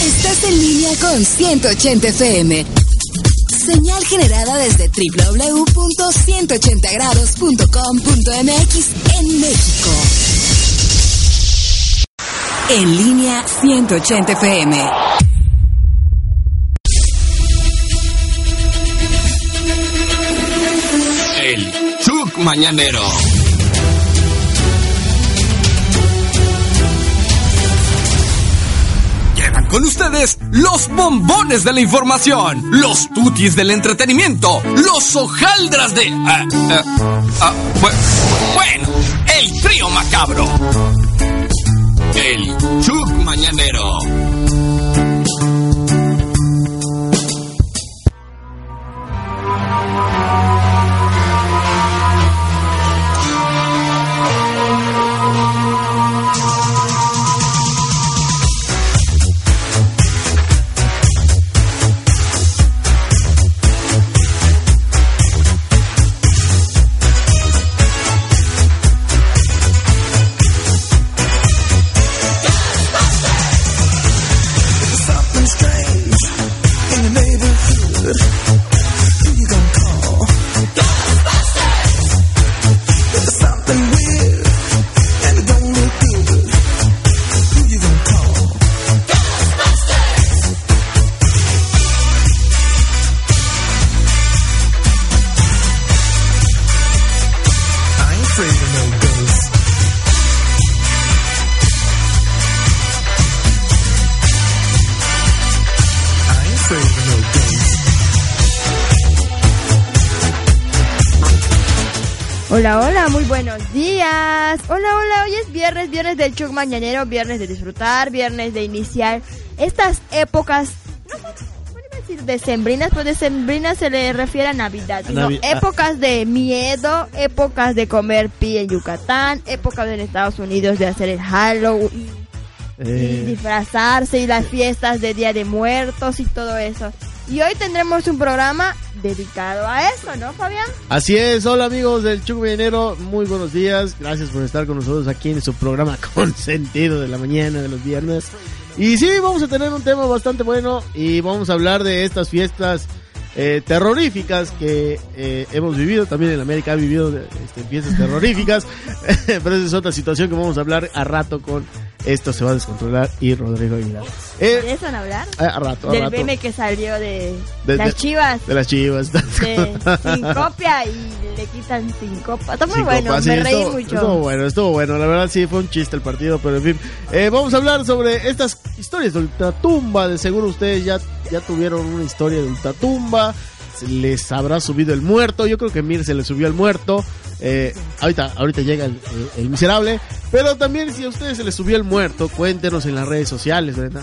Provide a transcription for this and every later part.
Estás en línea con 180 FM. Señal generada desde www.180grados.com.mx en México. En línea 180 FM. El Chuck Mañanero. Con ustedes los bombones de la información, los tutis del entretenimiento, los hojaldras de... ah, ah, ah, bu- bueno, el trío macabro. El Chuck Mañanero. Es viernes, del Chuck Mañanero, viernes de disfrutar, viernes de iniciar estas épocas, no sé, ¿cómo iba a decir? Decembrinas, pues decembrinas se le refiere a Navidad, sino Navi- ah. épocas de miedo, épocas de comer pi en Yucatán, épocas en Estados Unidos de hacer el Halloween, y Eh, disfrazarse y las fiestas de Día de Muertos y todo eso. Y hoy tendremos un programa dedicado a eso, ¿no, Fabián? así es, hola amigos del Mañanero, muy buenos días, gracias por estar con nosotros aquí en su programa consentido de la mañana de los viernes. Y sí, vamos a tener un tema bastante bueno y vamos a hablar de estas fiestas eh, terroríficas que eh, hemos vivido, también en América ha vivido este, fiestas terroríficas, pero esa es otra situación que vamos a hablar a rato con Esto se va a descontrolar y Rodrigo Aguilar. Eh, ¿De eso van a hablar? a, a rato, a Del rato. meme que salió de, De- las de- chivas. De las chivas. de sin copia y le quitan sin copa. Está muy bueno, sí, me reí estuvo, mucho. Estuvo bueno, estuvo bueno. La verdad sí fue un chiste el partido, pero en fin. Eh, vamos a hablar sobre estas historias de ultratumba. De seguro ustedes ya, ya tuvieron una historia de ultratumba. Les habrá subido el muerto. Yo creo que Mir se le subió el muerto. Eh, ahorita, ahorita llega el, miserable. Pero también si a ustedes se les subió el muerto, cuéntenos en las redes sociales, ¿verdad?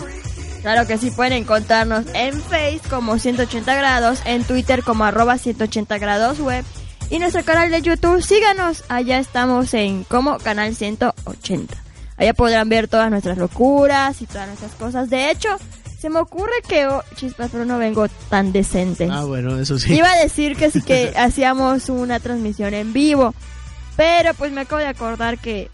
Claro que sí, pueden encontrarnos en Face como 180 grados, en Twitter como arroba 180 grados web y nuestro canal de YouTube, síganos, allá estamos en como canal 180. Allá podrán ver todas nuestras locuras y todas nuestras cosas. De hecho, se me ocurre que, oh, chispas, pero no vengo tan decente. Ah, bueno, eso sí. Iba a decir que sí que hacíamos una transmisión en vivo, pero pues me acabo de acordar que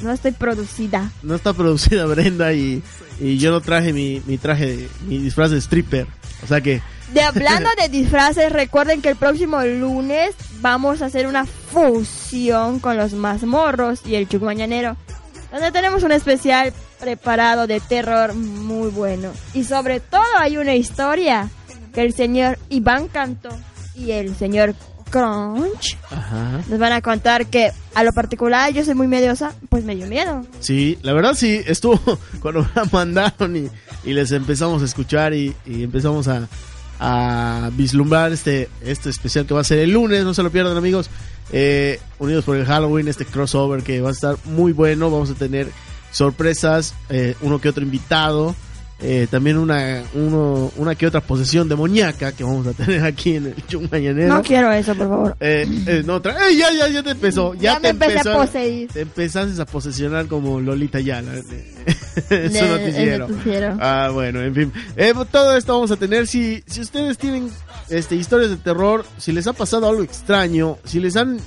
no estoy producida. No está producida Brenda y, y yo no traje mi, mi traje, mi disfraz de stripper. O sea que De hablando de disfraces, recuerden que el próximo lunes vamos a hacer una fusión con los mazmorros y el Chuck Mañanero, donde tenemos un especial preparado de terror muy bueno. Y sobre todo hay una historia que el señor Iván Canto y el señor Crunch Ajá. nos van a contar que a lo particular yo soy muy mediosa, pues me dio miedo. Sí, la verdad sí, estuvo cuando me la mandaron y, y les empezamos a escuchar y, y empezamos a, a vislumbrar este, este especial que va a ser el lunes, no se lo pierdan amigos, Eh, Unidos por el Halloween, este crossover que va a estar muy bueno, vamos a tener sorpresas, eh, uno que otro invitado, eh, también una, uno, una que otra posesión demoníaca que vamos a tener aquí en el Chung Mañanero. No quiero eso, por favor. Eh, eh, no, eh, ya, ya, ya te empezó. Ya, Ya te me empecé a empezó poseer. Te empezaste a posesionar como Lolita Yala. Es De- un noticiero. el noticiero. Ah, bueno, en fin. Eh, todo esto vamos a tener. Si, si ustedes tienen este, historias de terror, si les ha pasado algo extraño, si les han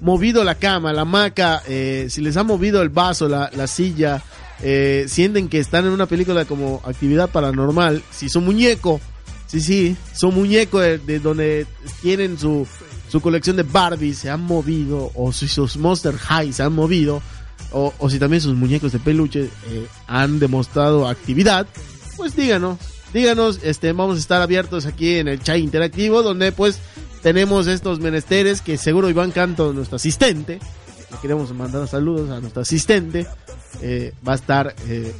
movido la cama, la hamaca, eh, si les ha movido el vaso, la, la silla, eh, sienten que están en una película como actividad paranormal, si su muñeco, sí, sí, su muñeco de, de donde tienen su, su colección de Barbie se han movido, o si sus Monster High se han movido, o, o si también sus muñecos de peluche eh, han demostrado actividad, pues díganos, díganos, este, vamos a estar abiertos aquí en el chat interactivo, donde pues tenemos estos menesteres que seguro Iván Canto, nuestro asistente, le queremos mandar saludos a nuestro asistente, eh, va a estar eh,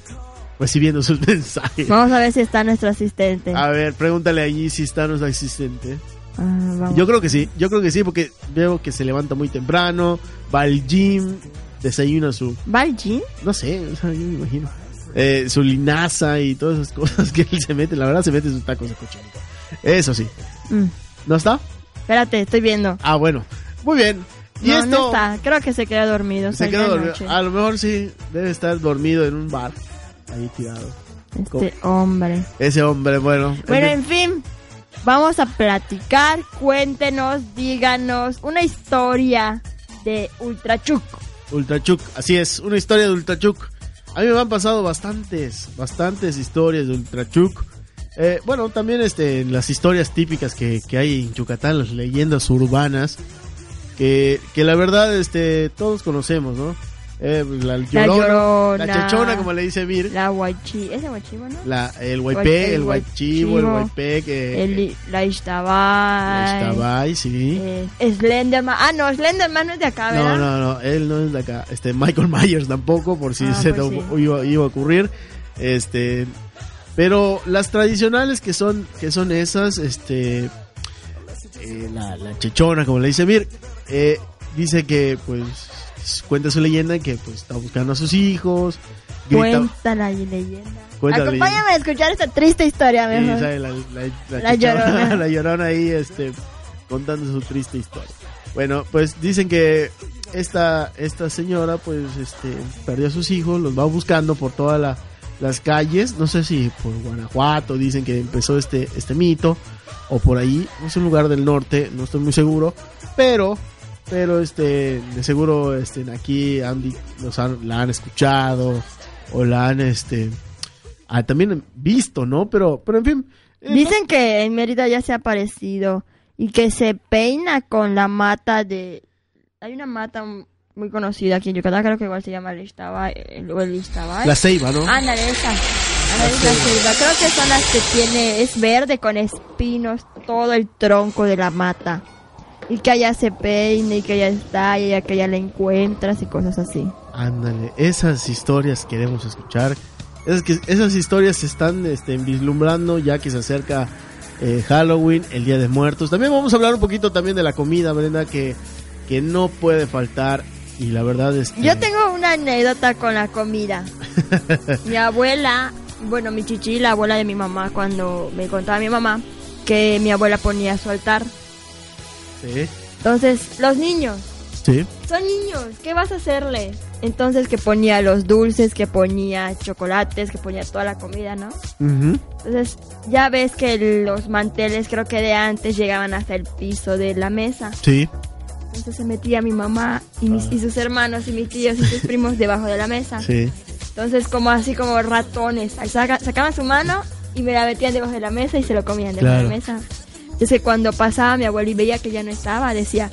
recibiendo sus mensajes. Vamos a ver si está nuestro asistente. A ver, pregúntale allí si está nuestro asistente. Ah. Yo creo que sí, yo creo que sí, porque veo que se levanta muy temprano, va al gym, desayuna su, ¿Va al gym? no sé, o sea, yo me imagino, eh, su linaza y todas esas cosas que él se mete, la verdad se mete sus tacos de cochinito. Eso sí. Mm, ¿No está? Espérate, estoy viendo. Ah, bueno. Muy bien. Y no, esto no está. Creo que se queda dormido. se de dormido. noche. A lo mejor sí, debe estar dormido en un bar, ahí tirado. Este hombre. Ese hombre, bueno. Bueno, en en fin, vamos a platicar. Cuéntenos, díganos una historia de Ultra Chuck. Ultra Chuck, así es, una historia de Ultra Chuck. A mí me han pasado bastantes, bastantes historias de Ultra Chuck. Eh, bueno, también este, las historias típicas que, que hay en Yucatán, las leyendas urbanas, que, que la verdad este, todos conocemos, ¿no? Eh, la, llorona, Llorona. la chechona, como le dice Mir, La guachi... ¿Es de guachiva, no? la, el Guay- huaypé, el el huaypé, que El, la Ixtabay. Ixtabay, sí. eh, Slenderman. Ah, no, Slenderman no es de acá, ¿verdad? No, no, no, él no es de acá. Este, Michael Myers tampoco, por si Ah, se pues te sí. iba, iba a ocurrir. Este, pero las tradicionales que son, que son esas, este, eh, la, la chechona, como le dice Vir, eh, dice que, pues, cuenta su leyenda que, pues, está buscando a sus hijos. Grita, Cuenta la leyenda. Cuenta la Acompáñame a escuchar esta triste historia, mejor. sale la, la- la Llorona. la llorona ahí, este, contando su triste historia. Bueno, pues dicen que esta, esta señora, pues, este, perdió a sus hijos, los va buscando por todas la- las calles, no sé si por Guanajuato, dicen que empezó este, este mito, o por ahí, no es un lugar del norte, no estoy muy seguro, pero, pero este, de seguro, este, aquí han, di- los han- la han escuchado, o la han, este, ah, también visto, ¿no? Pero, pero en fin. eh, Dicen que en Mérida ya se ha aparecido y que se peina con la mata de... Hay una mata muy conocida aquí en Yucatán, creo que igual se llama el Ixtabay, el- el. La ceiba, ¿no? Ándale, esa. Ándale, es la ceiba. Creo que son las que tiene, es verde con espinos, todo el tronco de la mata. Y que allá se peine y que allá está y allá que allá la encuentras y cosas así. Ándale, esas historias queremos escuchar. Esas, que, esas historias se están este, vislumbrando ya que se acerca eh, Halloween, el Día de Muertos. También vamos a hablar un poquito también de la comida, Brenda, que, que no puede faltar. Y la verdad es que... Yo tengo una anécdota con la comida. mi abuela, bueno, mi chichi, la abuela de mi mamá, cuando me contaba mi mamá que mi abuela ponía su altar. Sí, Entonces, los niños, sí. son niños, ¿qué vas a hacerles? Entonces, que ponía los dulces, que ponía chocolates, que ponía toda la comida, ¿no? Entonces, ya ves que los manteles, creo que de antes, llegaban hasta el piso de la mesa. Sí. Entonces se metía mi mamá y, mis, y sus hermanos y mis tíos y sus primos debajo de la mesa. Sí. Entonces, como así como ratones, saca- sacaban su mano y me la metían debajo de la mesa y se lo comían debajo Claro. de la mesa. Entonces, cuando pasaba mi abuelo y veía que ya no estaba, decía: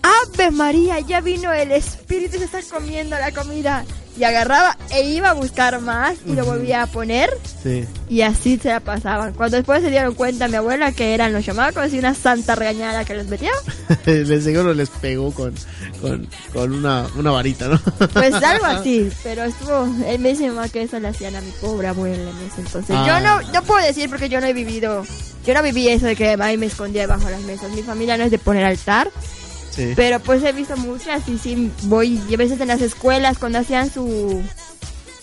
¡Ave María! Ya vino el espíritu y se está comiendo la comida. Y agarraba e iba a buscar más y lo volvía a poner Sí. y así se la pasaban. Cuando después se dieron cuenta mi abuela que eran los chamacos y una santa regañada que los metía, de seguro les pegó con, con, con una, una varita, ¿no? Pues algo así, pero estuvo, él me dice mamá que eso le hacían a mi pobre abuela en ese entonces. Ah. Yo no, no puedo decir porque yo no he vivido, yo no viví eso de que ahí me escondía debajo de las mesas. Mi familia no es de poner altar, Sí. pero pues he visto muchas y sí voy, y a veces en las escuelas cuando hacían su,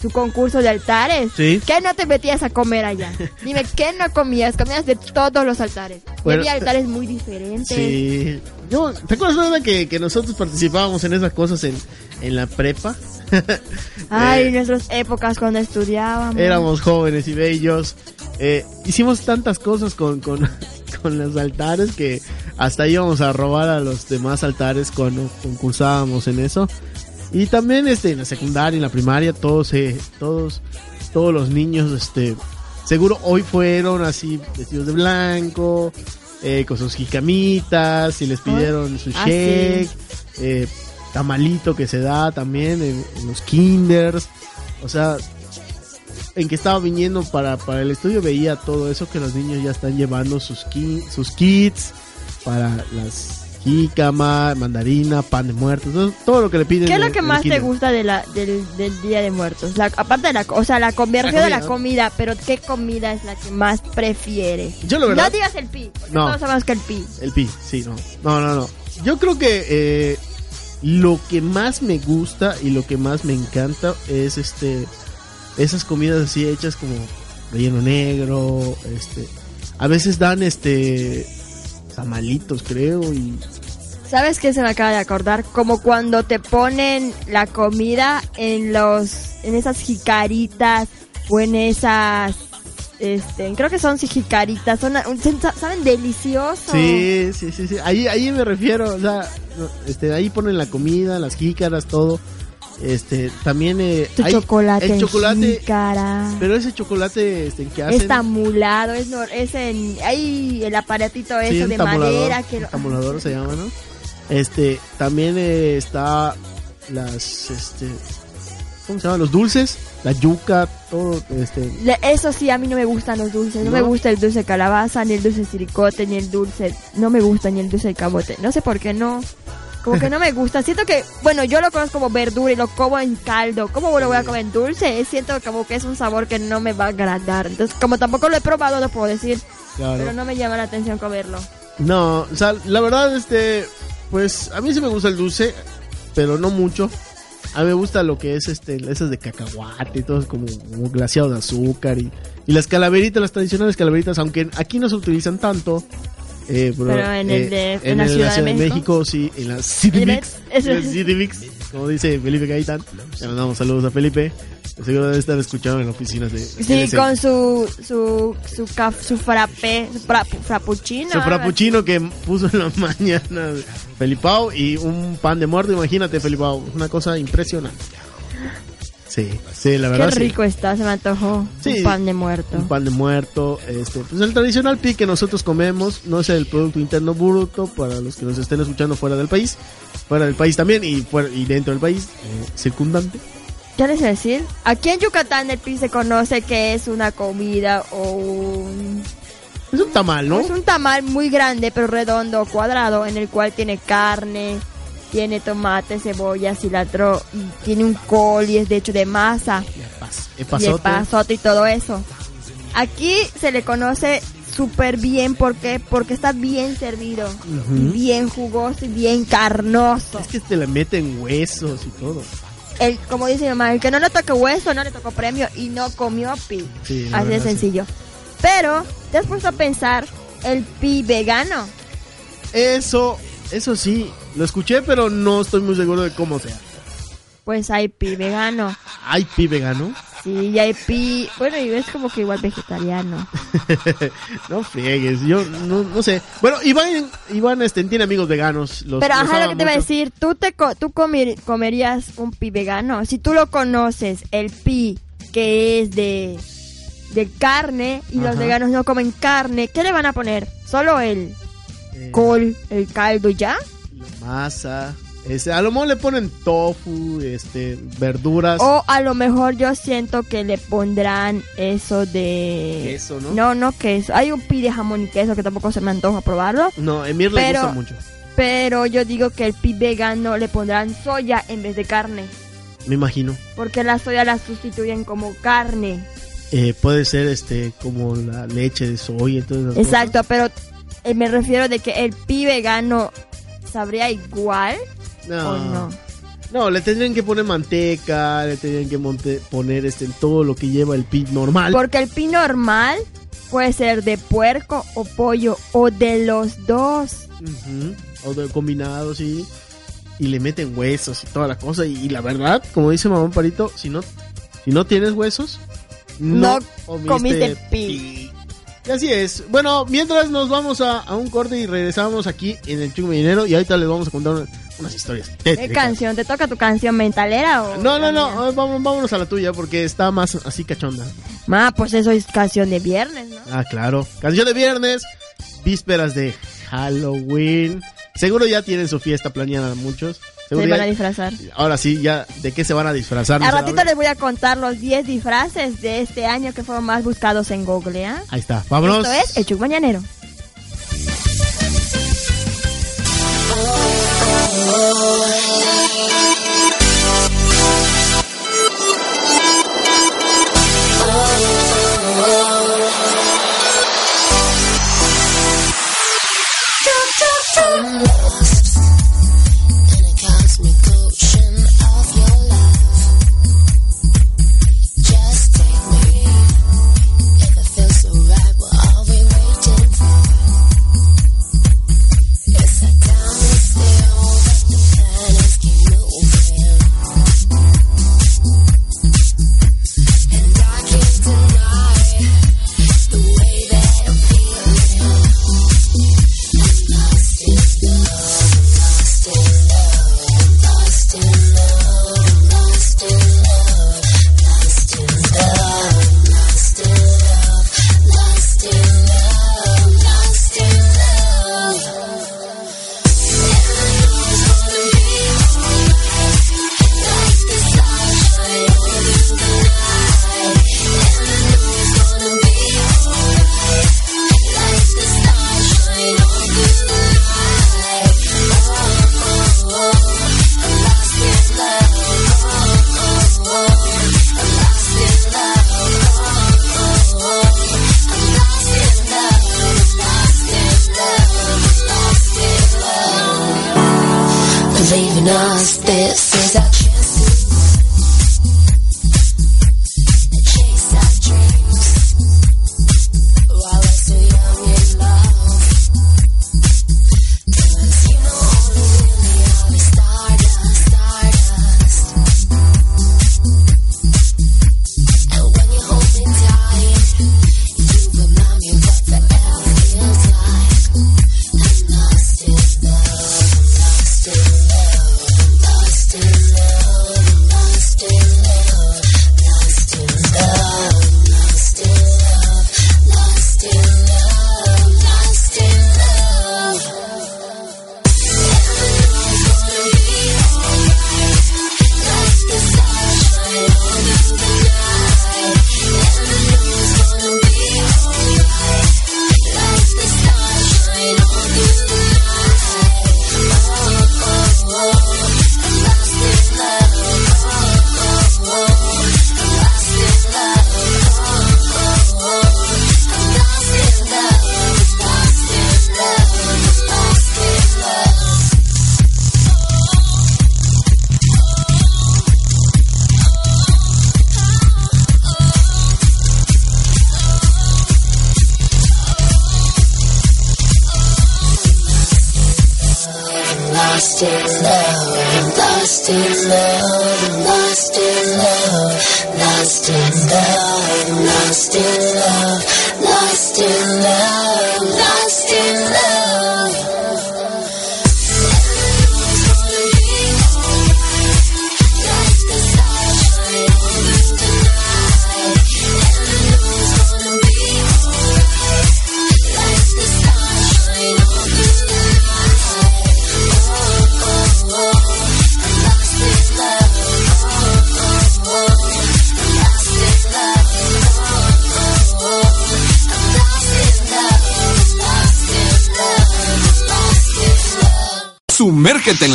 su concurso de altares. Sí. ¿Qué no te metías a comer allá? Dime, ¿qué no comías? Comías de todos los altares. Y Bueno, había altares muy diferentes. Sí. Yo, ¿Te acuerdas, verdad, que, que nosotros participábamos en esas cosas en, en la prepa? Ay, Eh, nuestras épocas cuando estudiábamos. éramos jóvenes y bellos. Eh, hicimos tantas cosas con, con, con los altares que hasta íbamos a robar a los demás altares cuando concursábamos en eso. Y también este en la secundaria, en la primaria, todos eh, todos todos los niños este seguro hoy fueron así vestidos de blanco, eh, con sus jicamitas y les pidieron su Ah, shake, eh, tamalito que se da también en, en los kinders. O sea, en que estaba viniendo para, para el estudio veía todo eso que los niños ya están llevando sus, ki- sus kits para las jícama, mandarina, pan de muertos, todo, todo lo que le piden. ¿Qué es lo que más te gusta de la, del, del Día de Muertos? La, aparte de la, o sea, la conversión de la comida. pero ¿qué comida es la que más prefieres? Yo la verdad, No digas el pi, porque No. todos sabemos que el pi. el pi, sí, no. No, no, no. Yo creo que eh, lo que más me gusta y lo que más me encanta es este esas comidas así hechas como relleno negro, este a veces dan este tamalitos, creo, y ¿Sabes qué se me acaba de acordar? Como cuando te ponen la comida en los en esas jicaritas o en esas este, creo que son jicaritas, son saben delicioso. Sí, sí, sí, sí. Ahí, ahí me refiero, o sea, este, ahí ponen la comida, las jícaras, todo. Este, también eh, Tu hay- chocolate, el chocolate, jícara. pero ese chocolate este, que hacen, Es tamulado, es, nor- es en hay el aparatito sí, eso de madera que lo- tamulador se llama, ¿no? Este, también eh, está las, este, ¿cómo se llama? Los dulces, la yuca, todo, este, Eso sí, a mí no me gustan los dulces. No, ¿No? me gusta el dulce de calabaza, ni el dulce de siricote, ni el dulce. No me gusta ni el dulce de camote. No sé por qué no. Como que no me gusta. Siento que, bueno, yo lo conozco como verdura y lo como en caldo. ¿Cómo lo voy a comer en dulce? Siento como que es un sabor que no me va a agradar. Entonces, como tampoco lo he probado, no puedo decir. claro. Pero no me llama la atención comerlo. No, o sea, la verdad, este, pues a mí sí me gusta el dulce, pero no mucho. A mí me gusta lo que es este, esas de cacahuate y todo es como, como glaseado de azúcar y, y las calaveritas, las tradicionales calaveritas, aunque aquí no se utilizan tanto. Eh, Pero en el de- en, en la Ciudad de México. sí, en la en es. la Citimix, como dice Felipe Gaitán. Le mandamos saludos a Felipe. Seguro debe estar escuchando en oficinas de Sí, con su su su, caf- su frappé, su fra- frappuccino. Su frappuccino que puso en la mañana Felipao y un pan de muerto, imagínate Felipao, una cosa impresionante. Sí, sí, la verdad Qué rico está, se me antojó. Sí. Un pan de muerto. Un pan de muerto, este, pues el tradicional pi que nosotros comemos, no es el producto interno bruto para los que nos estén escuchando fuera del país, fuera del país también y fuera y dentro del país eh, circundante. ¿Qué les decir? Aquí en Yucatán el pi se conoce que es una comida o un... Es un tamal, ¿no? Es un tamal muy grande pero redondo cuadrado en el cual tiene carne, tiene tomate, cebolla, cilantro y tiene un col y es de hecho de masa y el epazote. pasote y todo eso. Aquí se le conoce súper bien ¿por qué? porque está bien servido, y bien jugoso y bien carnoso. Es que te le meten huesos y todo. El, como dice mi mamá, el que no le toque hueso no le tocó premio y no comió pi. Sí, Así de sí. sencillo. Pero, ¿te has puesto a pensar el pi vegano? Eso, eso sí, lo escuché, pero no estoy muy seguro de cómo sea. Pues hay pi vegano. ¿Hay pi vegano? Sí, y hay pi... Bueno, y es como que igual vegetariano. no friegues, yo no, no sé. Bueno, Iván, Iván este, tiene amigos veganos. Los, Pero los ajá, lo que te iba a decir, ¿tú, te co- tú comer- comerías un pi vegano? Si tú lo conoces, el pi que es de, de carne y los veganos no comen carne, ¿qué le van a poner? ¿Solo el Eh, col, el caldo ya? la masa. Este, a lo mejor le ponen tofu, este, verduras. O a lo mejor yo siento que le pondrán eso de... Queso, ¿no? No, no queso. Hay un pi de jamón y queso que tampoco se me antoja probarlo. No, a Emir le gusta mucho. Pero yo digo que el pi vegano le pondrán soya en vez de carne. Me imagino. Porque la soya la sustituyen como carne. Eh, puede ser este como la leche de soya esas Exacto, pero eh, me refiero de que el pi vegano sabría igual cosas. o no. No, le tendrían que poner manteca, le tendrían que monte- poner este todo lo que lleva el pi normal. Porque el pi normal puede ser de puerco o pollo o de los dos. O de combinados, sí. Y le meten huesos y toda la cosa. Y, y la verdad, como dice mamá Parito, si no, si no tienes huesos, no, No comiste pi. Y así es. Bueno, mientras nos vamos a, a un corte y regresamos aquí en el Chuco Millinero. Y ahorita les vamos a contar una, unas historias ¿Qué canción? ¿Te toca tu canción mentalera o.? No, no, no, vámonos, vámonos a la tuya porque está más así cachonda. Ma, pues eso es canción de viernes, ¿no? Ah, claro. Canción de viernes, vísperas de Halloween. Seguro ya tienen su fiesta planeada muchos. Se van a disfrazar. Ahora sí, ya, ¿de qué se van a disfrazar? A ratito les voy a contar los 10 disfraces de este año que fueron más buscados en Google, ¿ah? Ahí está, vámonos. Esto es el Chuck Mañanero. In a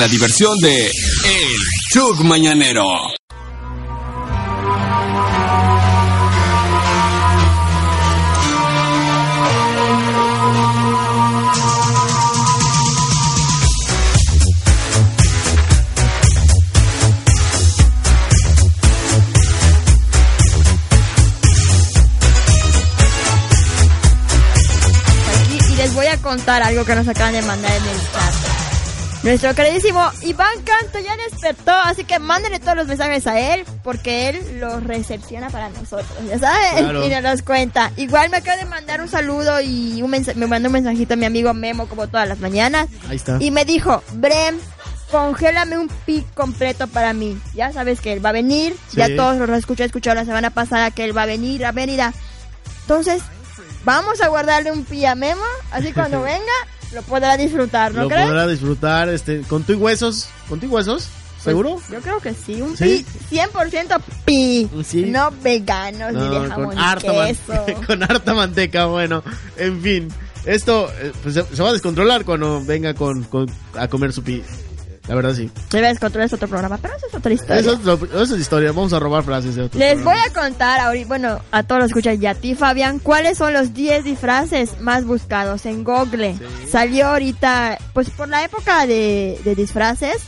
la diversión de El Chug Mañanero. y les voy a contar algo que nos acaban de mandar en el chat. Nuestro queridísimo Iván Canto ya despertó, así que mándenle todos los mensajes a él, porque él los recepciona para nosotros, ¿ya saben? Claro. Y nos los cuenta. Igual me acaba de mandar un saludo y un me mandó un mensajito a mi amigo Memo como todas las mañanas. Ahí está. Y me dijo, Brem, congélame un pi completo para mí. Ya sabes que él va a venir, ya todos los escuché, escuchado la semana pasada que él va a venir, a venir a... Entonces, vamos a guardarle un pi a Memo, así cuando venga lo podrá disfrutar, ¿no Lo crees? podrá disfrutar este, con tu y huesos. ¿Con tu y huesos? ¿Seguro? Pues, yo creo que sí, un ¿Sí? pi 100% pi, Sí. no veganos ni de jamón con, harta queso. con harta manteca, bueno, en fin. Esto eh, pues, se, se va a descontrolar cuando venga con, con- a comer su pi. La verdad sí. Se ve descontrolar es otro programa, pero eso es otra historia. Eso es, lo- eso es historia. Vamos a robar frases de otros Les voy a contar ahorita, bueno, a todos los escuchan y a ti, Fabián, cuáles son los 10 disfraces más buscados en Google. Salió ahorita, pues por la época de, de disfraces,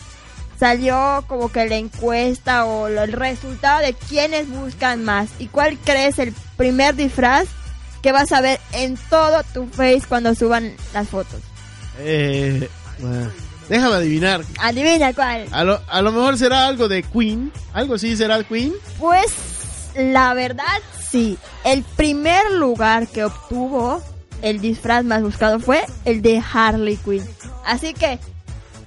salió como que la encuesta o lo- el resultado de quiénes buscan más. ¿Y cuál crees el primer disfraz que vas a ver en todo tu face cuando suban las fotos? Eh, bueno, déjame adivinar. Adivina cuál. A lo, a lo mejor será algo de Queen. Algo así será Queen. Pues la verdad sí, el primer lugar que obtuvo el disfraz más buscado fue el de Harley Quinn. Así que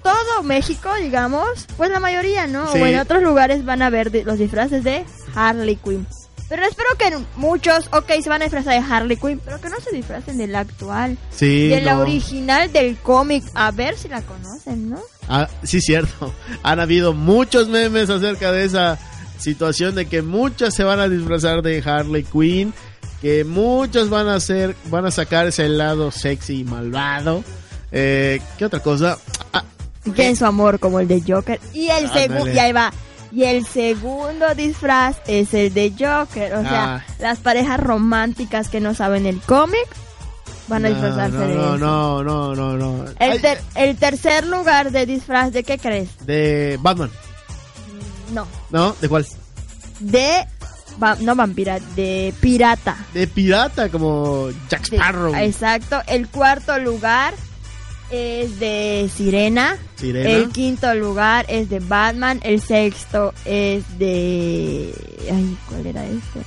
todo México, digamos, pues la mayoría, ¿no? Sí. O en otros lugares van a ver los disfraces de Harley Quinn. Pero espero que muchos, ok, se van a disfrazar de Harley Quinn, pero que no se disfracen de la actual, Sí. de la original del cómic, a ver si la conocen, ¿no? Ah, sí, cierto. Han habido muchos memes acerca de esa situación de que muchas se van a disfrazar de Harley Quinn, que muchos van a hacer, van a sacar ese lado sexy y malvado. Eh, ¿Qué otra cosa? Ah, en su amor como el de Joker y el segundo y ahí va y el segundo disfraz es el de Joker o sea Ah. las parejas románticas que no saben el cómic van a no, disfrazarse no, de no, eso. no, no, no, no. El, Ay, ter- el tercer lugar de disfraz de qué crees de Batman, no ¿no? ¿De cuál? de va- no vampira de pirata De pirata, como Jack Sí, Sparrow. exacto el cuarto lugar es de Sirena Sirena. El quinto lugar es de Batman. El sexto es de. Ay, ¿cuál era este?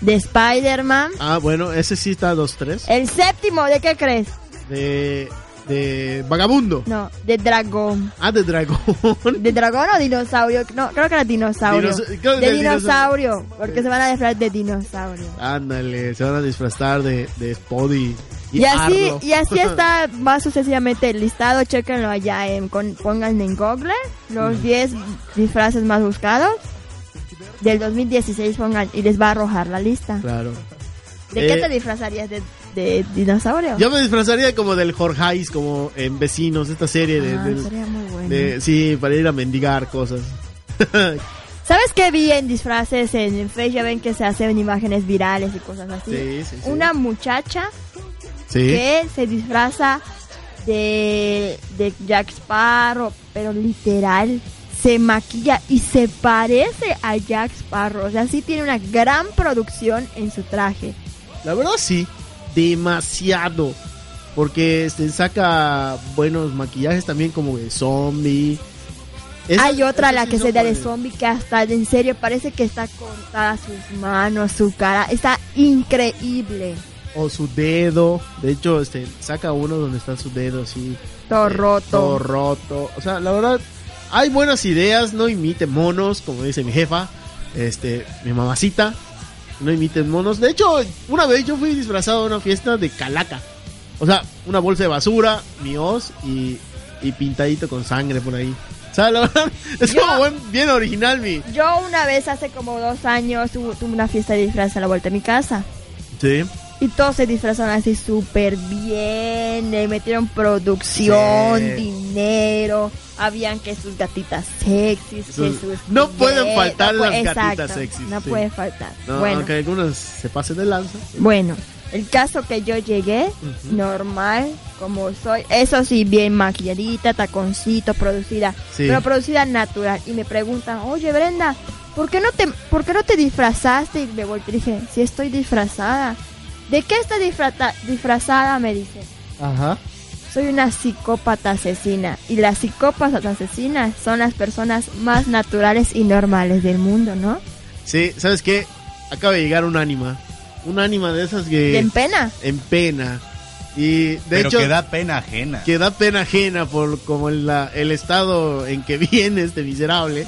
De Spider-Man. Ah, bueno, ese sí está 2-3. El séptimo, ¿de qué crees? De, de Vagabundo. No, de Dragón. Ah, de Dragón. ¿De dragón o dinosaurio? No, creo que era dinosaurio. Dinos- de de dinosaurio, porque se van a disfrazar de dinosaurio. Ándale, se van a disfrazar de, de Spotty. Y así, y así está más sucesivamente el listado. Chequenlo allá, en, con, en Google los 10 disfraces más buscados del 2016. Pongan y les va a arrojar la lista. Claro. ¿De qué Eh, te disfrazarías? ¿De, de dinosaurio? Yo me disfrazaría como del Jorgeis, como en Vecinos, esta serie de, Ah, del- sería muy bueno. de- Sí, para ir a mendigar cosas. ¿Sabes qué vi en disfraces en, en Facebook? Ya ven que se hacen imágenes virales y cosas así. Sí, sí, sí. Una muchacha Sí. que se disfraza de, de Jack Sparrow, pero literal se maquilla y se parece a Jack Sparrow. O sea, sí tiene una gran producción en su traje. La verdad sí, demasiado. Porque este, saca buenos maquillajes también como de zombie. Hay otra, la sí que se da de zombie, que hasta en serio parece que está cortada sus manos, su cara. Está increíble. O su dedo. De hecho, este, saca uno donde está su dedo así. Todo eh, roto. Todo roto. O sea, la verdad, hay buenas ideas. No imiten monos, como dice mi jefa. Este, mi mamacita. No imiten monos. De hecho, una vez yo fui disfrazado a una fiesta de calaca. O sea, una bolsa de basura, mi hoz y, y pintadito con sangre por ahí. O sea, la verdad, es Yo- como buen- bien original mi. Yo una vez hace como dos años tuve, tuve una fiesta de disfraz a la vuelta de mi casa. Sí. Y todos se disfrazaron así súper bien, le metieron producción, Sí. dinero, habían que sus gatitas sexys, que Sus- no pueden faltar no las gatitas sexys, No sí. puede faltar. No, bueno, Aunque algunos se pasen de lanza. bueno, el caso que yo llegué, normal, como soy, eso sí, bien maquilladita, taconcito, producida, Sí. pero producida natural. Y me preguntan, oye Brenda, ¿por qué no te, por qué no te disfrazaste? Y me volteé y dije, sí estoy disfrazada. ¿De qué está disfrazada? Me dice. Ajá. Soy una psicópata asesina. Y las psicópatas asesinas son las personas más naturales y normales del mundo, ¿no? Sí, ¿sabes qué? Acaba de llegar un ánima. Un ánima de esas que... ¿En pena? en pena. Y de Pero hecho, que da pena ajena. que da pena ajena por como el, la- el estado en que viene este miserable.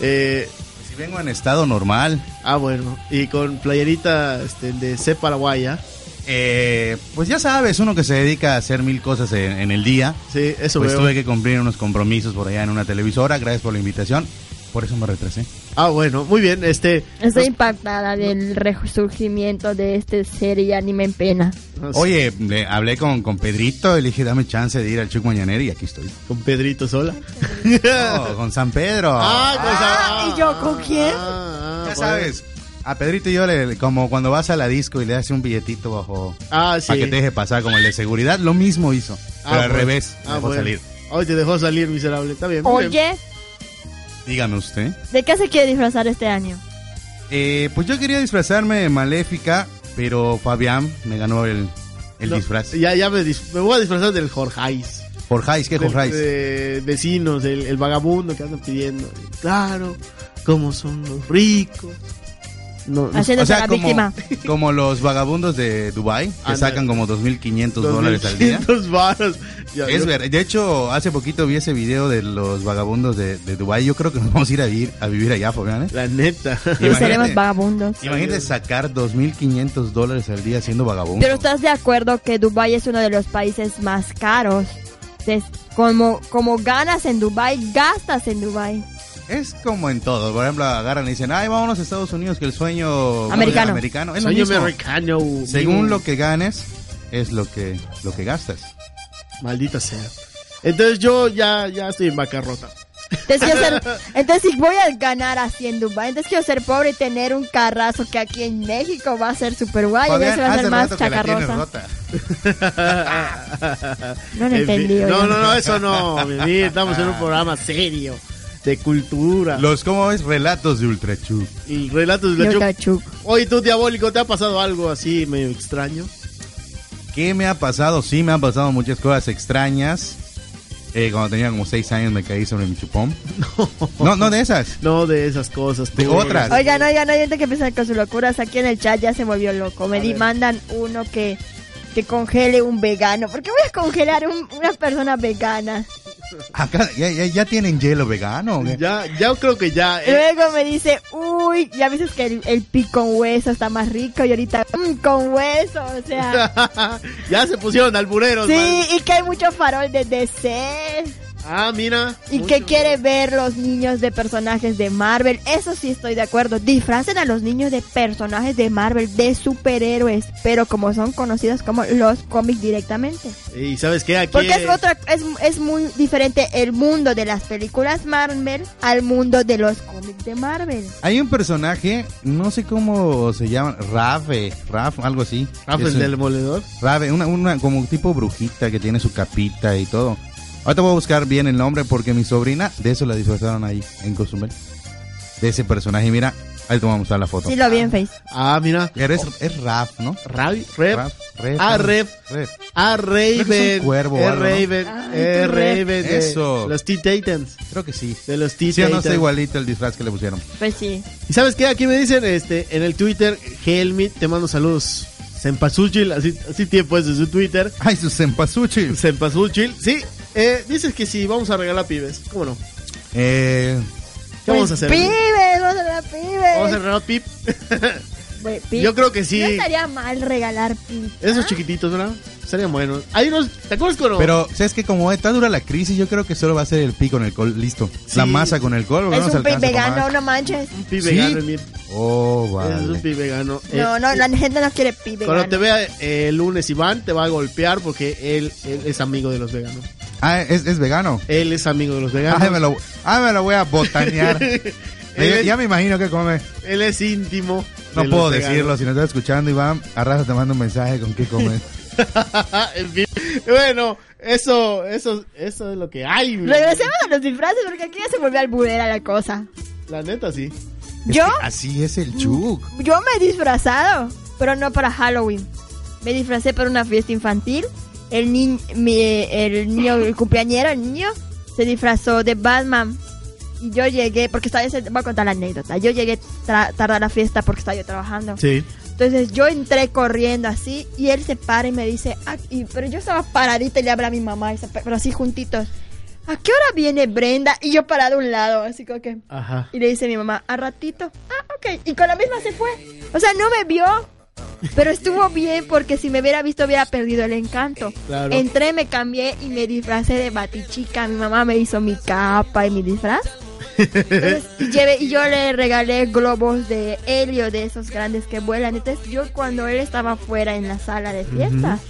Eh, Si vengo en estado normal, ah, bueno, y con playerita este, de C paraguaya. eh, pues ya sabes, uno que se dedica a hacer mil cosas en, en el día. Sí, eso Pues veo. tuve que cumplir unos compromisos por allá en una televisora. Gracias por la invitación. Por eso me retrasé. Ah, bueno, muy bien. Este, Estoy impactada del resurgimiento de este serie anime en pena. nos- Oye, le hablé con, con Pedrito y le dije, dame chance de ir al Chuck Mañanero y aquí estoy. con Pedrito sola. No, con San Pedro. Ah, pues, ah, ¿y yo con quién? ah, ya ah, sabes. A Pedrito y yo, le, como cuando vas a la disco y le das un billetito bajo Ah, sí. para que te deje pasar como el de seguridad, lo mismo hizo. Ah, pero al bueno. revés, Ah, dejó bueno. salir. Hoy te dejó salir, miserable. Está bien. muy bien. Dígame usted. ¿de qué se quiere disfrazar este año? Eh, pues yo quería disfrazarme de Maléfica, pero Fabián me ganó el, el No, disfraz. Ya, ya me, dis- me voy a disfrazar del Jorjais. Jorjais, ¿qué Jorjais? de vecinos, el, el vagabundo que andan pidiendo. Claro, cómo son los ricos. No, no- Haciéndose la como, víctima. como los vagabundos de Dubai que Anda. sacan como 2.500 dólares al día. 2.500 varos. Ya, Es yo- verdad. De hecho, hace poquito vi ese video de los vagabundos de, de Dubai. Yo creo que nos vamos a ir a vivir, a vivir allá, Fabián. ¿eh? La neta. Y seremos vagabundos. Imagínate sacar 2.500 dólares al día siendo vagabundo. Pero estás de acuerdo que Dubai es uno de los países más caros. Entonces, como, como ganas en Dubai, gastas en Dubai. Es como en todo. Por ejemplo, agarran y dicen, ay, vámonos a Estados Unidos, que el sueño ¿cómo Americano. llama? americano. Es lo Soy mismo. americano. Según lo que ganes, es lo que, lo que gastas. Maldita sea. Entonces yo ya, ya estoy en bancarrota. Entonces, quiero ser- entonces, si voy a ganar así en Dubai, entonces quiero ser pobre y tener un carrazo que aquí en México va a ser super guay. y se va a hace hacer más rato que la tienes chacarrosa. rota. No lo En entendí. fin, No, no, no, eso no. Estamos en un programa serio. De cultura. Los, ¿cómo ves? Relatos de Ultrachu. Y relatos de la Yo Chuc. cachuc. Oye, tú, diabólico, ¿te ha pasado algo así medio extraño? ¿Qué me ha pasado? Sí, me han pasado muchas cosas extrañas. Eh, cuando tenía como 6 años me caí sobre mi chupón. No, no de esas. No de esas cosas. De otras. Oigan, oigan, hay gente que empieza con sus locuras. Aquí en el chat ya se volvió loco. Me di- mandan uno que, que congele un vegano. ¿Por qué voy a congelar un- una persona vegana? Acá ya, ya, ya tienen hielo vegano. Ya, ya creo que ya. eh, Luego me dice, uy, ya dices que el, el pi con hueso está más rico y ahorita "Mm, con hueso, o sea. ya se pusieron albureros. man. sí, y que hay mucho farol de DC. Ah, mira. Y que quiere ver los niños de personajes de Marvel. Eso sí estoy de acuerdo. Disfracen a los niños de personajes de Marvel, de superhéroes. Pero como son conocidos como los cómics directamente. Y sabes qué, aquí. Porque es otra, es, es muy diferente el mundo de las películas Marvel al mundo de los cómics de Marvel. Hay un personaje, no sé cómo se llama, Rave, Raf, algo así. Rafael Es un- del Demoledor. Rave, una, una como tipo brujita que tiene su capita y todo. Ahorita voy a buscar bien el nombre porque mi sobrina de eso la disfrazaron ahí en Cozumel. De ese personaje, mira, ahí te voy a mostrar la foto. Sí, lo vi en Face. Ah, mira. Pero es, es Raf, ¿no? Ravi, Rev. Raf, Rev, Ah, ¿no? Rev. Rev. Ah, Raven. Es un cuervo o Es. Raven. Es. Raven. Eso. Los T-Titans. Creo que sí. De los Sí o no T-Titans. está igualito el disfraz que le pusieron. Pues sí. ¿Y sabes qué? Aquí me dicen este, en el Twitter, Helmit, te mando saludos. Sempasuchil, así, así tiene puesto su Twitter. Ay, sus cempasúchiles. Sempasuchil, sí. Eh, dices que sí, vamos a regalar pibes. ¿Cómo no? Eh, ¿Qué vamos a hacer? Pibes, vamos a regalar pibes. Vamos a regalar pip. Yo creo que sí. No estaría mal regalar pizza. Esos chiquititos, ¿verdad? Serían buenos. Hay unos, ¿te acuerdas con pero, ¿sabes que Como está dura la crisis, yo creo que solo va a ser el pi con el col, listo. La masa con el col, porque Es no un para vegano, no manches. un pi ¿Sí? vegano, Emir. Oh, Es vale. un pi vegano. No, Eh, no, la gente no quiere pib vegano. Cuando te vea eh, el lunes Iván, te va a golpear porque él, él es amigo de los veganos. Ah, es, es vegano. Él es amigo de los veganos. Ay, me lo, ay, me lo voy a botanear. Él ya, es- ya me imagino que come. Él es íntimo. No de puedo decirlo. Si no estás escuchando, Iván, a raza te mando un mensaje con qué comer. en fin. Bueno, eso, eso, eso es lo que hay. Regresemos a los disfraces porque aquí ya se volvió albudera la cosa. La neta, sí. Yo, Así es el chuk. yo me he disfrazado, pero no para Halloween. Me disfracé para una fiesta infantil. El niño, el niño, el cumpleañero, el niño, se disfrazó de Batman. Y yo llegué, porque estaba, voy a contar la anécdota. Yo llegué tra- tarde a la fiesta porque estaba yo trabajando. Sí. Entonces yo entré corriendo así y él se para y me dice, "Ah", y- pero yo estaba paradita y le habla a mi mamá, y se- pero así juntitos. ¿A qué hora viene Brenda? Y yo parado a un lado, así como que... Ajá. Y le dice mi mamá, a ratito. Ah, ok. Y con la misma se fue. O sea, no me vio. Pero estuvo bien porque si me hubiera visto hubiera perdido el encanto. Claro. Entré, me cambié y me disfracé de batichica. Mi mamá me hizo mi capa y mi disfraz. Entonces, y, llevé- y yo le regalé globos de helio de esos grandes que vuelan. Entonces yo cuando él estaba fuera en la sala de fiestas,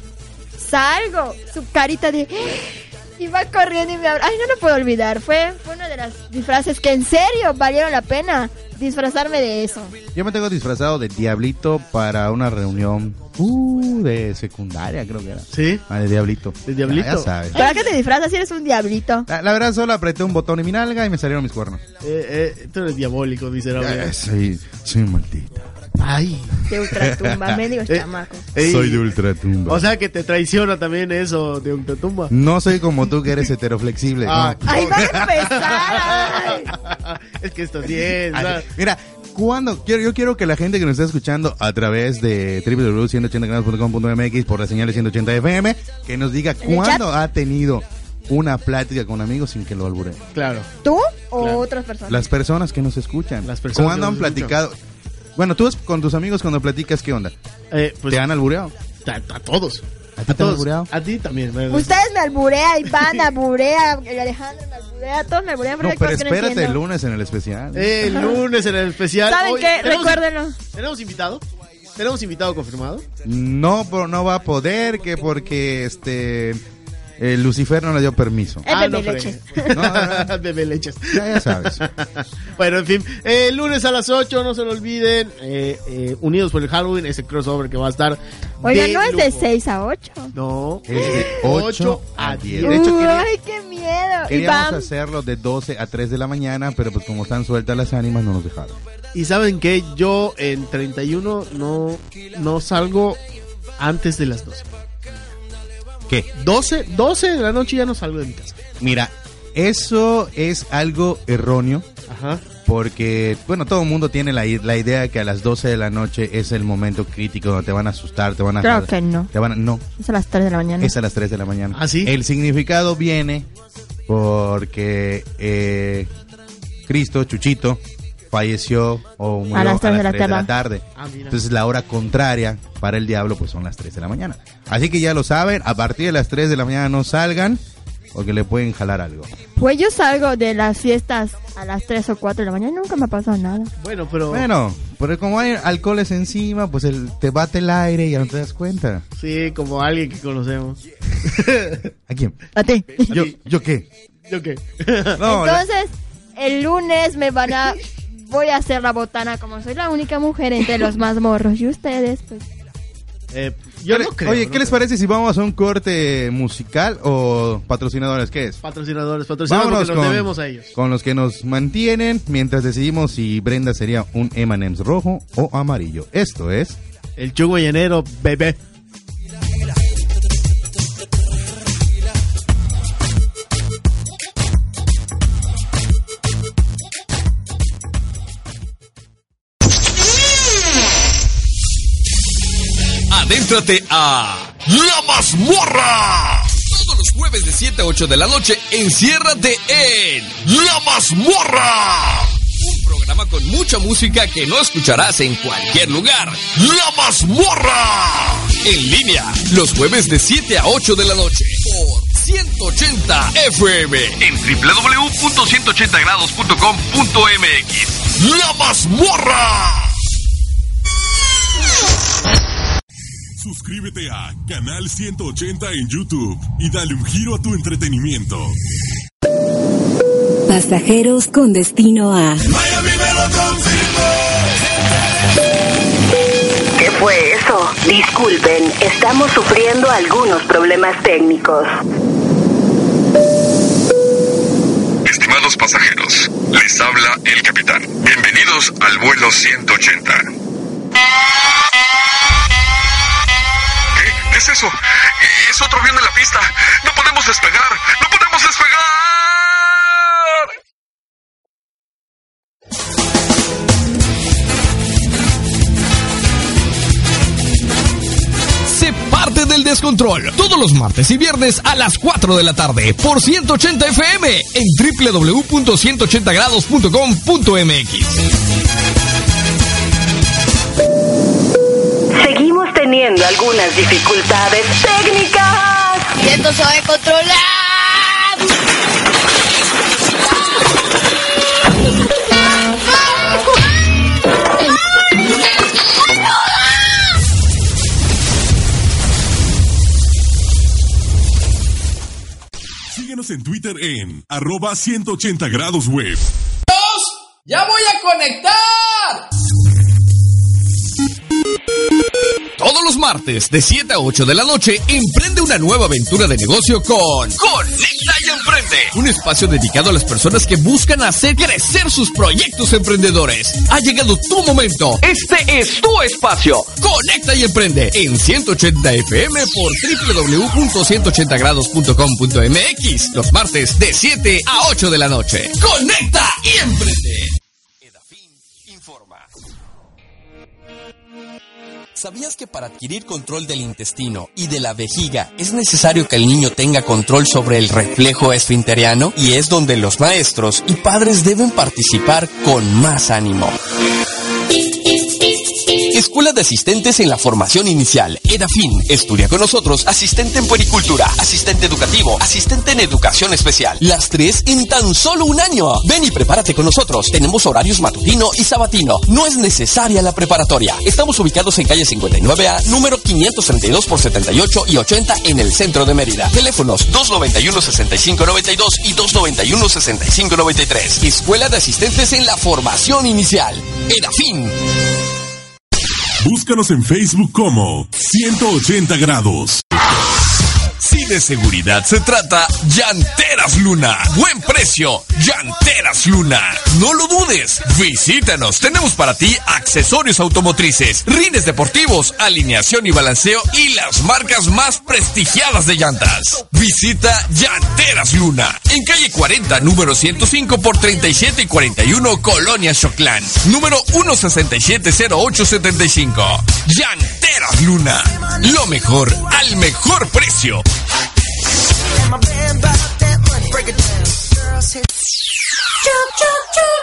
salgo, su carita de... Y va corriendo y me habla. Ay, no lo puedo olvidar. Fue, fue una de las disfraces que en serio valieron la pena disfrazarme de eso. Yo me tengo disfrazado de diablito para una reunión uh, de secundaria, creo que era. ¿Sí? Ah, de diablito. ¿De diablito? Ya, ya sabes. ¿Para qué te disfrazas si eres un diablito? La, la verdad, solo apreté un botón en mi nalga y me salieron mis cuernos. Eh, eh, tú eres diabólico, miserable. Eh, soy, soy maldita. Ay. De ultratumba, mendigos Eh, chamacos. ey. Soy de ultratumba. O sea que te traiciona también eso de ultratumba. no soy como tú que eres heteroflexible. Ah, no. ¡Ay, va a empezar! ay. es que esto bien. Ay, ¿sabes? Mira, cuando quiero, yo quiero que la gente que nos está escuchando a través de www.180grados.com.mx por la señal de 180 FM, que nos diga ¿En el cuándo ha tenido una plática con amigos sin que lo albure. Claro. ¿Tú o Claro. otras personas? Las personas que nos escuchan. Las personas ¿Cuándo han escuchan. Bueno, tú con tus amigos cuando platicas, ¿qué onda? Eh, pues ¿Te han albureado? a, a todos. ¿A ti te han todos. albureado? A ti también. ¿verdad? Ustedes me alburean, Iván alburea, el Alejandro me alburea, todos me alburean. No, pero espérate el lunes en el especial. Eh, el lunes en el especial. ¿Saben Hoy- qué? ¿tenemos- Recuérdenlo. ¿Tenemos invitado? ¿Tenemos invitado confirmado? No, pero no va a poder, que porque este eh, Lucifer no le dio permiso. Ah, bebé no leches. No, no. Bebé leches. Ya, ya sabes. bueno, en fin, eh, lunes a las 8, no se lo olviden. eh, eh, Unidos por el Halloween, ese crossover que va a estar. Oigan, no es de lujo. 6 a 8. No, Es de 8 a 10. De hecho, quería- Ay, qué miedo. queríamos hacerlo de 12 a 3 de la mañana, pero pues como están sueltas las ánimas, no nos dejaron. Y saben que yo en 31 no, no salgo antes de las 12. ¿Qué? 12, 12 de la noche ya no salgo de mi casa. Mira, eso es algo erróneo. Ajá. Porque, bueno, todo el mundo tiene la, la idea que a las 12 de la noche es el momento crítico donde te van a asustar, te van a... Creo que no. Te van a- no, Es a las 3 de la mañana. es a las 3 de la mañana. ¿Ah, sí? El significado viene porque eh, Cristo, Chuchito, falleció o murió A las tres de la 3 tarde. tarde. Ah, mira. Entonces la hora contraria para el diablo pues son las 3 de la mañana. Así que ya lo saben, a partir de las 3 de la mañana no salgan porque le pueden jalar algo. Pues yo salgo de las fiestas a las 3 o 4 de la mañana. Nunca me ha pasado nada. Bueno, pero. Bueno, pero como hay alcoholes encima, pues el, te bate el aire y ya no te das cuenta. Sí, como alguien que conocemos. ¿A quién? A ti. ¿Yo, ¿yo qué? ¿Yo qué? No, la- Entonces, el lunes me van a... Voy a hacer la botana como soy la única mujer entre los más morros. Y ustedes, pues... Eh, yo no creo. Oye, no ¿qué les creo. parece si vamos a un corte musical o patrocinadores? ¿Qué es? Patrocinadores, patrocinadores porque nos debemos a ellos. con los que nos mantienen mientras decidimos si Brenda sería un M&M's rojo o amarillo. Esto es... El chugo llanero, bebé. Adéntrate a La Mazmorra. Todos los jueves de 7 a 8 de la noche, enciérrate en La Mazmorra. Un programa con mucha música que no escucharás en cualquier lugar. La Mazmorra. En línea, los jueves de 7 a 8 de la noche. Por 180 FM. En www.180grados.com.mx. La Mazmorra. Suscríbete a Canal 180 en YouTube y dale un giro a tu entretenimiento. Pasajeros con destino a ¿Qué fue eso? Disculpen, estamos sufriendo algunos problemas técnicos. Estimados pasajeros, les habla el capitán. Bienvenidos al vuelo 180 es eso? Es otro avión en la pista. No podemos despegar. No podemos despegar. Se parte del descontrol. Todos los martes y viernes a las 4 de la tarde por 180 FM en www.180grados.com.mx. teniendo algunas dificultades técnicas. Y esto se va a controlar. Síguenos en Twitter en arroba 180 grados web. ¡Ya voy a conectar! Los martes, de 7 a 8 de la noche, emprende una nueva aventura de negocio con Conecta y Emprende. Un espacio dedicado a las personas que buscan hacer crecer sus proyectos emprendedores. Ha llegado tu momento. Este es tu espacio. Conecta y Emprende en 180 FM por www.180grados.com.mx. Los martes, de 7 a 8 de la noche. Conecta y Emprende. ¿Sabías que para adquirir control del intestino y de la vejiga es necesario que el niño tenga control sobre el reflejo esfinteriano? Y es donde los maestros y padres deben participar con más ánimo. Escuela de Asistentes en la Formación Inicial, EDAFIN. Estudia con nosotros asistente en puericultura, asistente educativo, asistente en educación especial. Las tres en tan solo un año. Ven y prepárate con nosotros. Tenemos horarios matutino y sabatino. No es necesaria la preparatoria. Estamos ubicados en calle 59A, número 532 por 78 y 80 en el centro de Mérida. Teléfonos 291-6592 y 291-6593. Escuela de Asistentes en la Formación Inicial, EDAFIN. Búscanos en Facebook como 180 grados. De seguridad se trata, Llanteras Luna. Buen precio, Llanteras Luna. No lo dudes, visítanos. Tenemos para ti accesorios automotrices, rines deportivos, alineación y balanceo y las marcas más prestigiadas de llantas. Visita Llanteras Luna en calle 40, número 105 por 37 y 41, Colonia Choclán. Número 1670875. Llanteras Luna. Lo mejor al mejor precio. And my man bought that money. Break it down. Girls hit. Jump, jump, jump.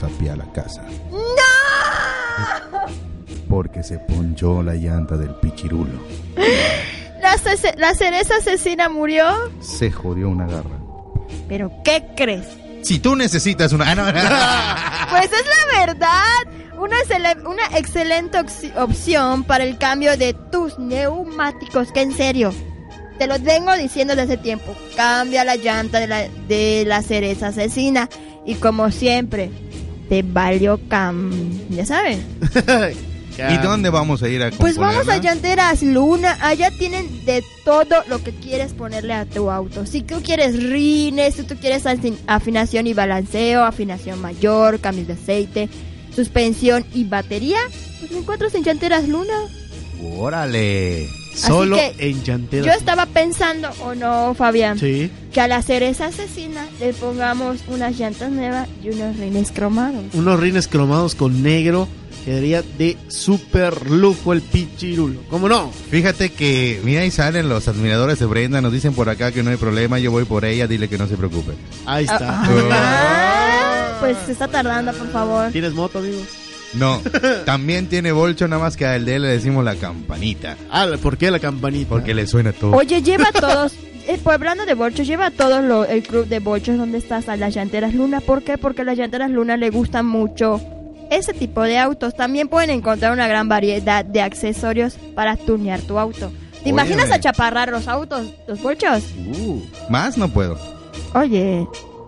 Vamos a pie a la casa. Porque se ponchó la llanta del pichirulo. ¿La, cereza asesina murió? Se jodió una garra. ¿Pero qué crees? Si tú necesitas una... Ah, no, no. Pues es la verdad. Una, excele- una excelente opción para el cambio de tus neumáticos. Que en serio, te lo vengo diciendo desde hace tiempo. Cambia la llanta de la, de la cereza asesina. Y como siempre, te valió cam. Ya sabes. ¿Y dónde vamos a ir a Pues vamos a? Llanteras Luna. Allá tienen de todo lo que quieres ponerle a tu auto. Si tú quieres rines, si tú quieres afin- afinación y balanceo, afinación mayor, cambios de aceite, suspensión y batería, pues lo encuentras en Llanteras Luna. Órale. Solo que en Llanteras. Yo estaba pensando, ¿o no, Fabián? Sí. Que a la cereza asesina le pongamos unas llantas nuevas y unos rines cromados. Unos rines cromados con negro. Quedaría de super lujo el pichirulo. ¿Cómo no? Fíjate que, mira, ahí salen los admiradores de Brenda, nos dicen por acá que no hay problema, yo voy por ella, dile que no se preocupe. Ahí está. Ah, pues se está tardando, por favor. ¿Tienes moto, amigo? No, también tiene bolcho, nada más que a él de él le decimos la campanita. Ah, ¿por qué la campanita? Porque le suena todo. Oye, lleva a todos, eh, pues hablando de bolchos, lleva a todos lo- el club de bolchos donde estás a las llanteras Luna. ¿Por qué? Porque a las llanteras Luna le gustan mucho ese tipo de autos. También pueden encontrar una gran variedad de accesorios para tunear tu auto. ¿Te imaginas achaparrar los autos, los bolchos? Uh, más no puedo. Oye,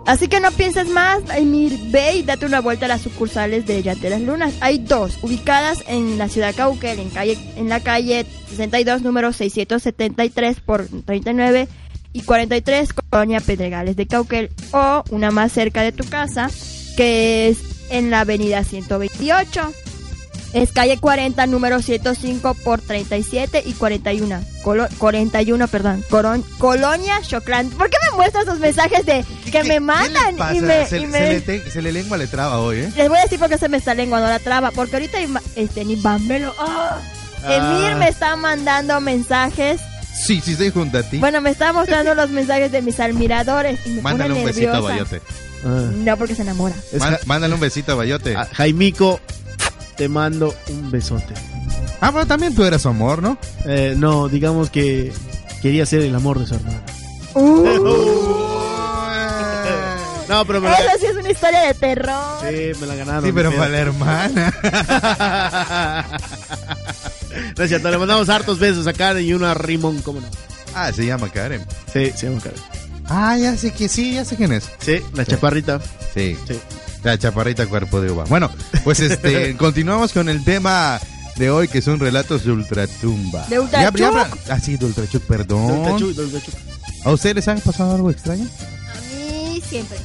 así que no pienses más, Emir, ve y date una vuelta a las sucursales de Llanteras Lunas. Hay dos, ubicadas en la ciudad Cauquel, en, calle, en la calle 62, número 673 por 39 y 43, Colonia Pedregales de Cauquel, o una más cerca de tu casa, que es en la avenida 128. Es calle 40, número 105 por 37 y 41. Colo- 41, perdón. Coron- Colonia Choclán. ¿Por qué me muestras los mensajes de que me mandan? Pasa, y me, se, y se le te- se le lengua le traba hoy, ¿eh? Les voy a decir por qué se me está lenguando la traba. Porque ahorita este, ni Bambelo. ¡ah! Ah. Emir me está mandando mensajes. Sí, sí, estoy junto a ti. Bueno, me está mostrando los mensajes de mis admiradores. Y me Mándale pone un besito a. Bayote. Ah. No, porque se enamora. Má- Mándale un besito a Bayote. Ah, Jaimico, te mando un besote. Ah, pero también tú eras su amor, ¿no? Eh, no, digamos que quería ser el amor de su hermana. No, pero me la, Eso sí es una historia de terror. sí, me la ganaron. Sí, pero para la hermana. No es cierto, le mandamos hartos besos a Karen y una rimón, ¿cómo no? Ah, se llama Karen. Sí, se llama Karen. Ah, ya sé que sí, ya sé quién es. Sí, la chaparrita. Sí. Sí. La chaparrita cuerpo de uva. Bueno, pues este, continuamos con el tema de hoy que son relatos de ultratumba. De Ultrachuc. Ya- Ah, sí, de ultrachuc, perdón. Dolce Chu. ¿A ustedes les han pasado algo extraño? A mí siempre.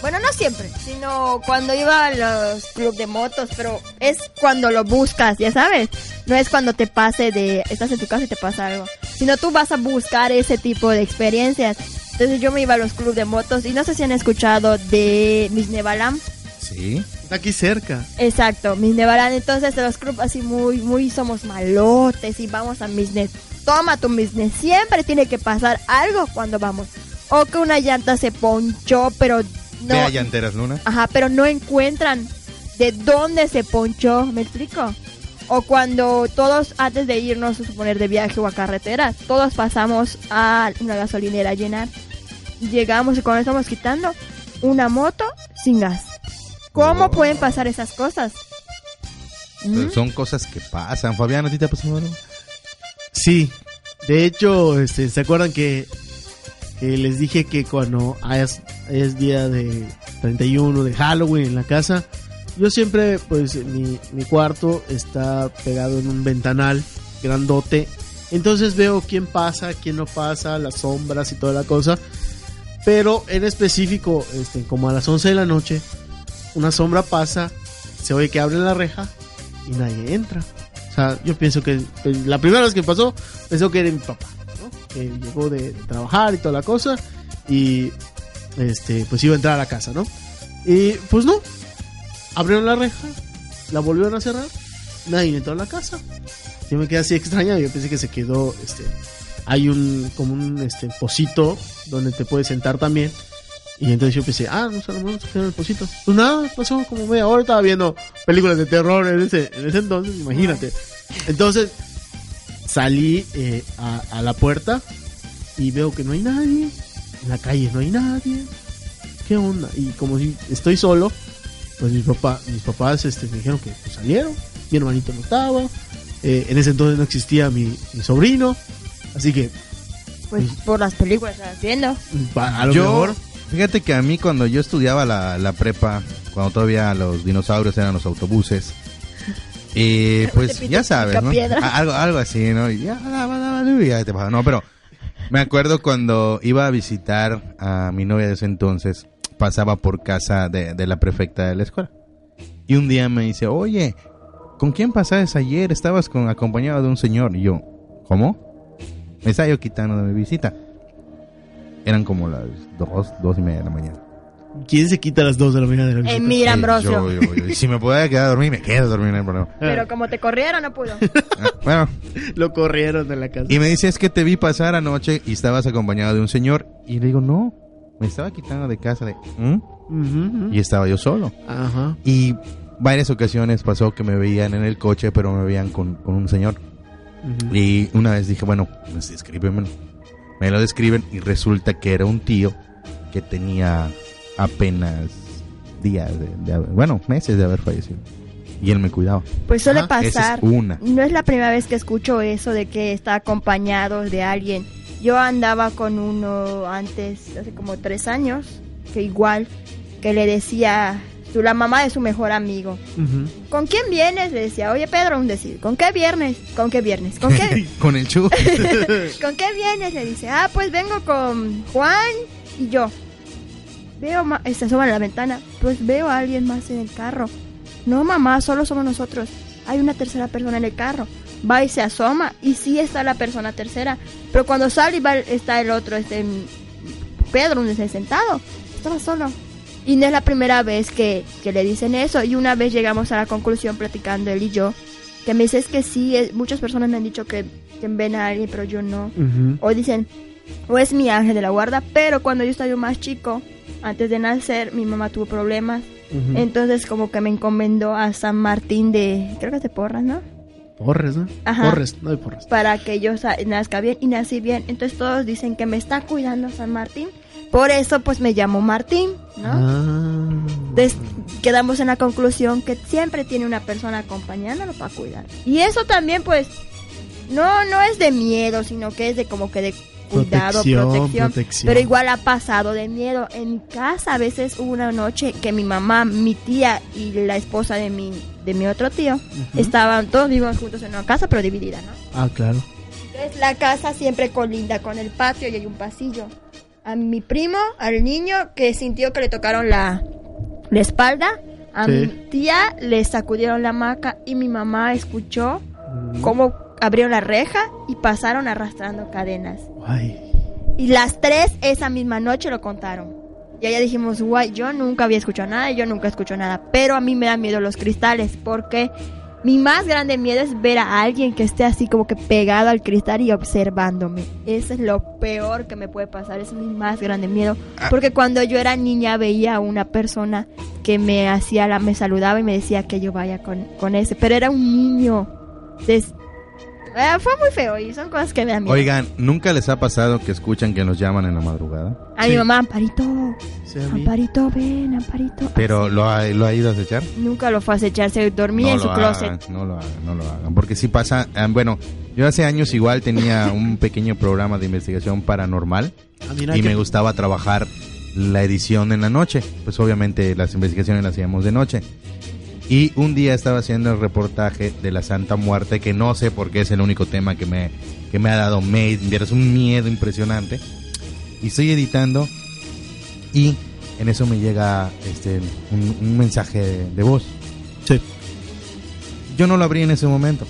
Bueno, no siempre, sino cuando iba a los club de motos, pero es cuando lo buscas, ya sabes. No es cuando te pase de, estás en tu casa y te pasa algo, sino tú vas a buscar ese tipo de experiencias. Entonces yo me iba a los club de motos y no sé si han escuchado de Miss Nevalam. Sí. Está aquí cerca. Exacto, Miss Nevalam. Entonces de los clubs así muy, muy somos malotes y vamos a Misne. Toma tu Misne. Siempre tiene que pasar algo cuando vamos. O que una llanta se ponchó, pero no. A Llanteras Luna. Ajá, pero no encuentran de dónde se ponchó, ¿me explico? O cuando todos, antes de irnos a suponer de viaje o a carretera, todos pasamos a una gasolinera a llenar. Llegamos y cuando estamos quitando una moto sin gas. ¿Cómo Oh. pueden pasar esas cosas? ¿Mm? Son cosas que pasan. Fabián, ¿a ti te ha pasado algo? Sí. De hecho, este, ¿se acuerdan que, que les dije que cuando es, es día de 31 de Halloween en la casa, yo siempre, pues, mi, mi cuarto está pegado en un ventanal grandote. Entonces veo quién pasa, quién no pasa, las sombras y toda la cosa. Pero en específico, este, como a las 11 de la noche, una sombra pasa, se oye que abren la reja y nadie entra. O sea, yo pienso que la primera vez que pasó, pensó que era mi papá, ¿no? Que llegó de, de trabajar y toda la cosa y este, pues iba a entrar a la casa, ¿no? Y pues no, abrieron la reja, la volvieron a cerrar, nadie entró a la casa. Yo me quedé así extrañado, yo pensé que se quedó este, hay un como un este pocito donde te puedes sentar también. Y entonces yo pensé, ah, no vamos a el pocito. Pues nada, pasó como media hora, estaba viendo películas de terror en ese, en ese entonces, imagínate. Entonces salí eh, a, la puerta y veo que no hay nadie. En la calle no hay nadie. ¿Qué onda? Y como si estoy solo, pues mis, papá, mis papás este, me dijeron que salieron. Mi hermanito no estaba. eh, en ese entonces no existía mi sobrino. Así que Pues por las películas que estás viendo. a lo yo, mejor. fíjate que a mí cuando yo estudiaba la, la prepa, cuando todavía los dinosaurios eran los autobuses, y pues ya sabes, ¿no? Algo, algo así, ¿no? Y ya, te pasaba. No, pero me acuerdo cuando iba a visitar a mi novia de ese entonces, pasaba por casa de, de la prefecta de la escuela. Y un día me dice, oye, ¿con quién pasaste ayer? Estabas con, acompañado de un señor. Y yo, ¿cómo? Me estaba yo quitando de mi visita. Eran como las dos, dos y media de la mañana. ¿Quién se quita a las 2 de la mañana de la visita? Emir Ambrosio. Yo, yo, yo. Si me podía quedar a dormir, me quedo a dormir, no hay problema. Pero como te corrieron, no pudo. Ah, Bueno, Lo corrieron de la casa. y me dice, es que te vi pasar anoche y estabas acompañado de un señor. Y le digo, no, me estaba quitando de casa de... ¿Mm? Ujú, ujú. Y estaba yo solo. Ajá. Y varias ocasiones pasó que me veían en el coche, pero me veían con, con un señor. Y una vez dije, bueno, pues descríbemelo. Me lo describen y resulta que era un tío que tenía apenas días, de, de haber- bueno, meses de haber fallecido. Y él me cuidaba. Pues suele Ajá, esa pasar. es una. No es la primera vez que escucho eso de que está acompañado de alguien. Yo andaba con uno antes, hace como tres años, que igual, que le decía, su, la mamá de su mejor amigo. ¿Con quién vienes? Le decía, oye Pedro, un decir, ¿con qué viernes? ¿Con qué viernes? ¿Con qué, con el chu. ¿Con qué vienes? Le dice, ah, pues vengo con Juan y yo. Veo, se asoma a la ventana, pues veo a alguien más en el carro. No, mamá, solo somos nosotros. Hay una tercera persona en el carro. Va y se asoma y sí está la persona tercera. Pero cuando sale y va, está el otro, este Pedro, donde se sentado. Estaba solo. Y no es la primera vez que, que le dicen eso. Y una vez llegamos a la conclusión platicando él y yo, que me dice es que sí, eh, muchas personas me han dicho que, que ven a alguien, pero yo no. Ujú. O dicen, o es mi ángel de la guarda, pero cuando yo estaba más chico, antes de nacer, mi mamá tuvo problemas. Ujú. Entonces como que me encomendó a San Martín de, creo que es de Porras, ¿no? Porres, ¿no? Ajá. Porres, no hay porres. Para que yo nazca bien y nací bien. Entonces todos dicen que me está cuidando San Martín. Por eso pues me llamo Martín, ¿no? Ah. Entonces quedamos en la conclusión que siempre tiene una persona acompañándolo para cuidar. Y eso también pues no no es de miedo, sino que es de como que de cuidado, Protección, protección. protección. Pero igual ha pasado de miedo. En mi casa a veces hubo una noche que mi mamá, mi tía y la esposa de mi de mi otro tío estaban todos vivos juntos en una casa pero dividida, ¿no? Ah, claro. Entonces la casa siempre colinda con el patio y hay un pasillo. A mi primo, al niño que sintió que le tocaron la, la espalda, a Sí. mi tía le sacudieron la hamaca y mi mamá escuchó cómo abrieron la reja y pasaron arrastrando cadenas. Y las tres esa misma noche lo contaron. Y allá dijimos, guay, yo nunca había escuchado nada, y yo nunca escucho nada. Pero a mí me dan miedo los cristales, porque mi más grande miedo es ver a alguien que esté así como que pegado al cristal y observándome. Eso es lo peor que me puede pasar, es mi más grande miedo. Porque cuando yo era niña veía a una persona que me hacía la, me saludaba y me decía que yo vaya con, con ese, pero era un niño. Entonces, eh, fue muy feo y son cosas que me dan miedo. Oigan, ¿nunca les ha pasado que escuchan que nos llaman en la madrugada? A mi mamá, Amparito, Sí, a mí. Amparito, ven, Amparito. Pero ¿lo ha, lo ha ido a acechar? Nunca lo fue a acechar, se dormía en no su lo closet. hagan, no lo hagan, no lo hagan. Porque si pasa, ah, bueno, yo hace años igual tenía un pequeño programa de investigación paranormal Ah, mira y que- me gustaba trabajar la edición en la noche. Pues obviamente las investigaciones las hacíamos de noche. Y un día estaba haciendo el reportaje de la Santa Muerte, que no sé por qué es el único tema que me, que me ha dado me, es un miedo impresionante. Y estoy editando y en eso me llega este un, un mensaje de, de voz. Sí. Yo no lo abrí en ese momento.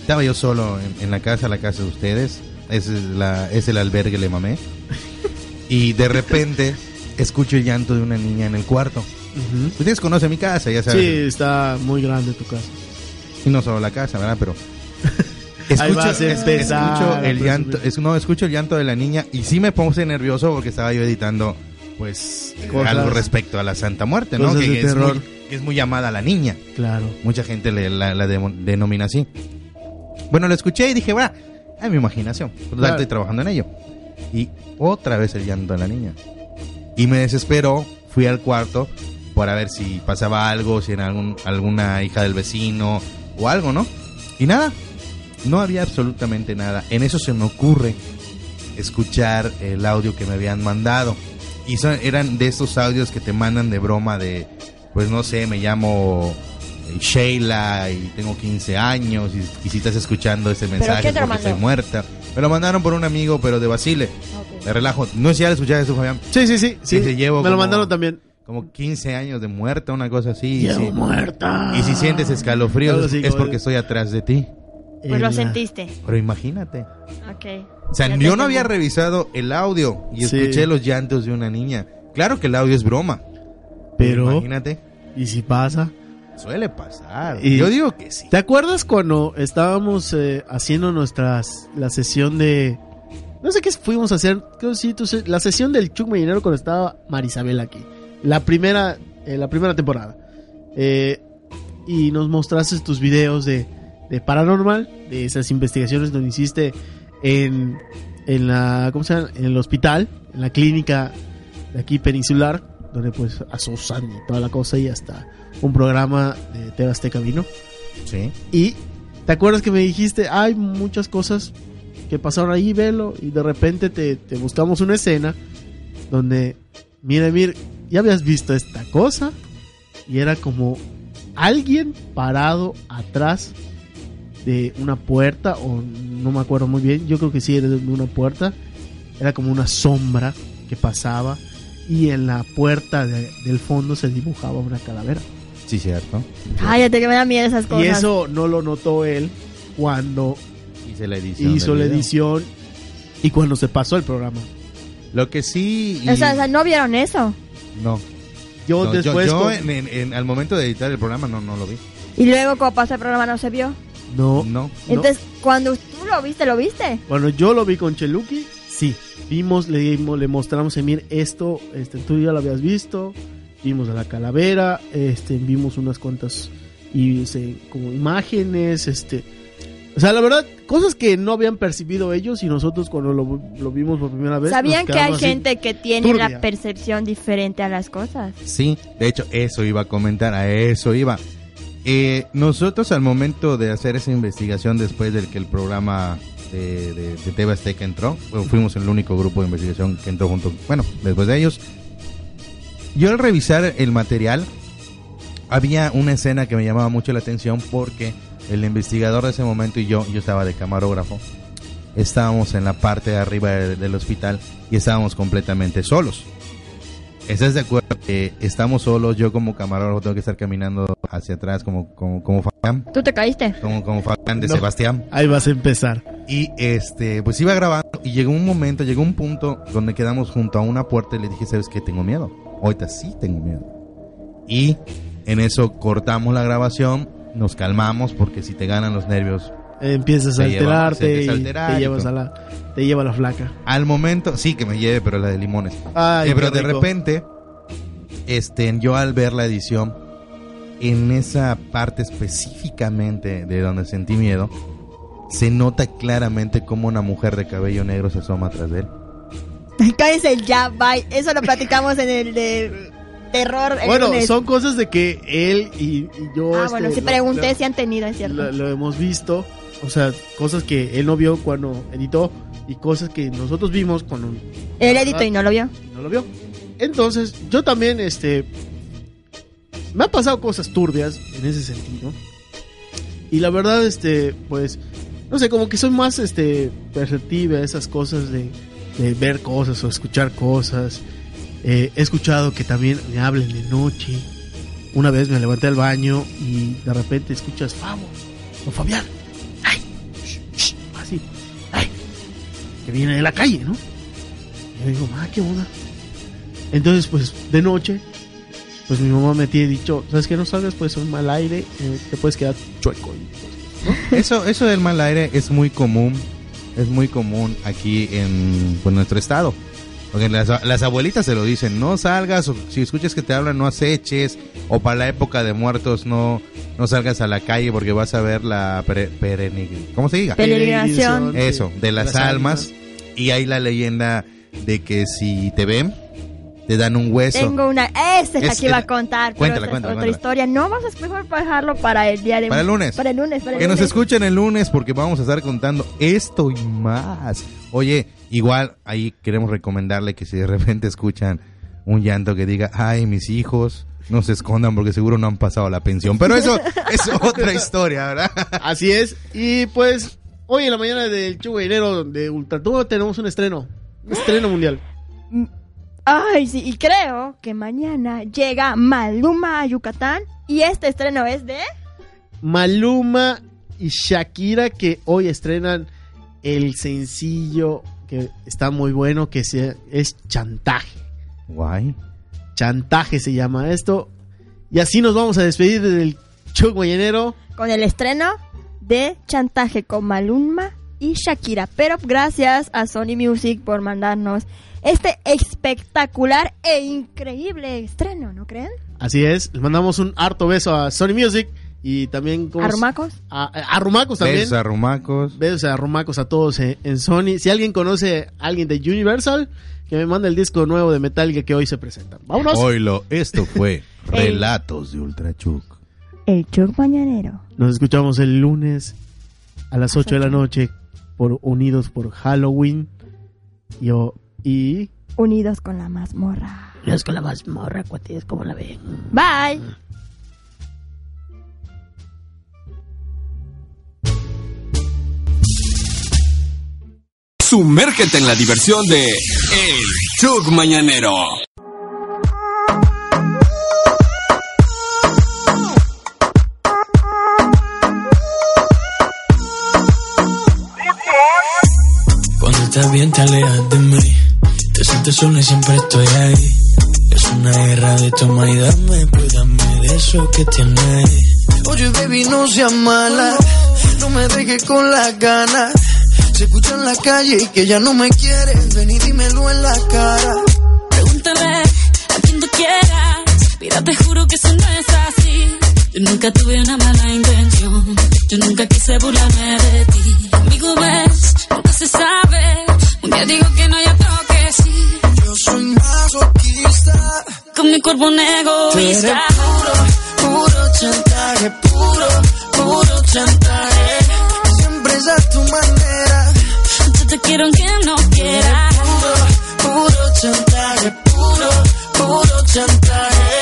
Estaba yo solo en, en la casa, la casa de ustedes. Es, la, es el albergue Le Mamé. Y de repente escucho el llanto de una niña en el cuarto. Ujú. Ustedes conocen mi casa, ya saben. Sí, está muy grande tu casa. Y no solo la casa, ¿verdad? Pero a es- escucho el llanto, es- no, escucho el llanto de la niña y sí me puse nervioso porque estaba yo editando, pues, eh, Cosas. algo respecto a la Santa Muerte, ¿no? Cosas Que, de es terror. muy, que es muy llamada la niña. Claro. Mucha gente le, la, la demo- denomina así. Bueno, lo escuché y dije, bueno, es mi imaginación. Claro. estoy trabajando en ello. Y otra vez el llanto de la niña. Y me desesperó, fui al cuarto para ver si pasaba algo, si era algún, alguna hija del vecino o algo, ¿no? Y nada, no había absolutamente nada. En eso se me ocurre escuchar el audio que me habían mandado. Y son, eran de estos audios que te mandan de broma de, pues no sé, me llamo eh, Sheila y tengo 15 años y, y si estás escuchando ese mensaje porque estoy muerta. Me lo mandaron por un amigo, pero de Basile. De relajo. No sé si ya lo escuchaste eso, Fabián. Sí, sí, sí. sí. Llevo Me lo mandaron también. Como 15 años de muerta, una cosa así. Llevo Sí. muerta. Y si sientes escalofríos es porque estoy atrás de ti. Pues lo la- sentiste. Pero imagínate. Ok. O sea, yo no había revisado el audio y Sí. escuché los llantos de una niña. Claro que el audio es broma. Pero, Imagínate. ¿y si pasa? Suele pasar. Y- Yo digo que sí. ¿Te acuerdas cuando estábamos eh, haciendo nuestras la sesión de no sé qué fuimos a hacer, creo sí, tú la sesión del Chuck Marinero cuando estaba Marisabel aquí, la primera eh, la primera temporada. Eh, y nos mostraste tus videos de, de paranormal, de esas investigaciones donde hiciste en en la ¿cómo se llama? en el hospital, en la clínica de aquí peninsular, donde pues asosan y toda la cosa y hasta un programa de TV Azteca vino. Sí. Y te acuerdas que me dijiste, hay muchas cosas que pasaron ahí, velo. Y de repente te, te buscamos una escena donde, mira, mira, ya habías visto esta cosa. Y era como alguien parado atrás de una puerta, o no me acuerdo muy bien, yo creo que sí era de una puerta. Era como una sombra que pasaba. Y en la puerta de- del fondo se dibujaba una calavera. Sí, cierto. Cállate que me da miedo esas cosas. Y eso no lo notó él cuando Hice la edición. hizo la edición y cuando se pasó el programa. Lo que sí. y- O sea, o sea, no vieron eso. No. Yo No, después yo, con- en- en- en- al momento de editar el programa no, no lo vi. Y luego cuando pasó el programa no se vio. no, No. Entonces, cuando tú lo viste, ¿lo viste? cuando yo lo vi con Cheluki, sí, vimos, le, dimos- le mostramos, Emir, esto, este, tú ya lo habías visto, vimos a la calavera, este, vimos unas cuantas y este, como imágenes, este, o sea, la verdad, cosas que no habían percibido ellos y nosotros cuando lo, lo vimos por primera vez. ¿Sabían que hay gente que tiene turbia. la percepción diferente a las cosas? Sí, de hecho, eso iba a comentar, a eso iba. Eh, nosotros al momento de hacer esa investigación después del que el programa de, de, de TV Azteca entró, bueno, fuimos el único grupo de investigación que entró junto, bueno, después de ellos. Yo al revisar el material, había una escena que me llamaba mucho la atención porque el investigador de ese momento y yo, yo estaba de camarógrafo, estábamos en la parte de arriba de- del hospital y estábamos completamente solos. ¿Estás de acuerdo que estamos solos? Yo como camarógrafo tengo que estar caminando hacia atrás como, como, como Fabián, ¿Tú te caíste? como, como Fabián de No. Sebastián. Ahí vas a empezar. Y este, pues iba grabando y llegó un momento, llegó un punto donde quedamos junto a una puerta y le dije, ¿sabes qué? Tengo miedo. Ahorita sí tengo miedo. Y en eso cortamos la grabación, nos calmamos porque si te ganan los nervios, Empiezas a lleva- alterarte y te y llevas a la, te lleva la flaca. al momento, sí que me lleve, pero la de limones. Ay, Eh, pero de rico. repente, este, yo al ver la edición, en esa parte específicamente de donde sentí miedo, se nota claramente cómo una mujer de cabello negro se asoma atrás de él. Cállense ya, bye. Eso lo platicamos en el de terror. el Bueno, lunes. son cosas de que él y, y yo. Ah, este, bueno, sí lo- pregunté lo- si han tenido, es cierto. lo, lo hemos visto. O sea, cosas que él no vio cuando editó y cosas que nosotros vimos cuando Él editó y no lo vio. no lo vio. Entonces, yo también, este. Me han pasado cosas turbias en ese sentido. Y la verdad, este, pues. No sé, como que soy más, este. Perceptiva a esas cosas de, de ver cosas o escuchar cosas. Eh, he escuchado que también me hablen de noche. Una vez me levanté al baño y de repente escuchas, vamos, o Fabián, ay, shh, shh", así, ay, que viene de la calle, ¿no? Y yo digo, ah, qué onda. Entonces, pues, de noche, pues mi mamá me tiene dicho, ¿sabes que no salgas? Pues un mal aire, eh, te puedes quedar chueco. Pues, Eso, eso del mal aire es muy común, es muy común aquí en pues, nuestro estado. Porque las, las abuelitas se lo dicen, no salgas, o si escuchas que te hablan, no aceches, o para la época de muertos no, no salgas a la calle porque vas a ver la pere- perenig- ¿cómo se diga? Peregrinación. Eso, de las, Las almas. Y hay la leyenda de que si te ven, te dan un hueso. Tengo una. Esta es la que iba a contar. cuéntala, pero cuéntala, otra historia. No, vamos a mejor dejarlo para el día de Para el lunes. Para el lunes. Para el Que nos escuchen el lunes porque vamos a estar contando esto y más. Oye, igual ahí queremos recomendarle que si de repente escuchan un llanto que diga, ay, mis hijos, no se escondan porque seguro no han pasado la pensión. Pero eso es otra historia, ¿verdad? Así es. Y pues, hoy en la mañana del Chuguinero de Ultratubo tenemos un estreno. Un estreno mundial. Ay, sí, y creo que mañana llega Maluma a Yucatán. Y este estreno es de. Maluma y Shakira que hoy estrenan el sencillo que está muy bueno que se, es Chantaje. Guay. Chantaje se llama esto. Y así nos vamos a despedir del show mañanero. Con el estreno de Chantaje con Maluma y Shakira. Pero gracias a Sony Music por mandarnos este espectacular e increíble estreno, ¿no creen? Así es, les mandamos un harto beso a Sony Music y también ¿cómo ¿A se- Rumacos? a, a Rumacos también. Besos a Rumacos. Besos a Rumacos a todos en, en Sony. Si alguien conoce a alguien de Universal, que me mande el disco nuevo de Metallica que hoy se presenta. Vámonos. Oilo, esto fue Relatos de Ultrachuc. El Chuck Mañanero. Nos escuchamos el lunes a las 8 de la noche por Unidos por Halloween. Yo y Unidos con la mazmorra. Unidos con la mazmorra, cuates, ¿cómo la ven? Bye. Sumérgete en la diversión de El Chug Mañanero. Cuando estás bien te alejas de mí. Te sientes sola y siempre estoy ahí. Es una guerra de toma y dame Pues dame de eso que tienes. Oye baby no seas mala. No me dejes con las ganas Se escucha en la calle y que ya no me quieres Ven y dímelo en la cara Pregúntale a quien tú quieras. Mira, te juro que eso no es así. Yo nunca tuve una mala intención. Yo nunca quise burlarme de ti. Amigo, ves, nunca se sabe. Un día digo que no, y otro que sí. Yo soy masoquista Con mi cuerpo un Tú eres egoísta. puro, puro chantaje Puro, puro chantaje quiero aunque no quiera. puro chantaje, puro, puro chantaje.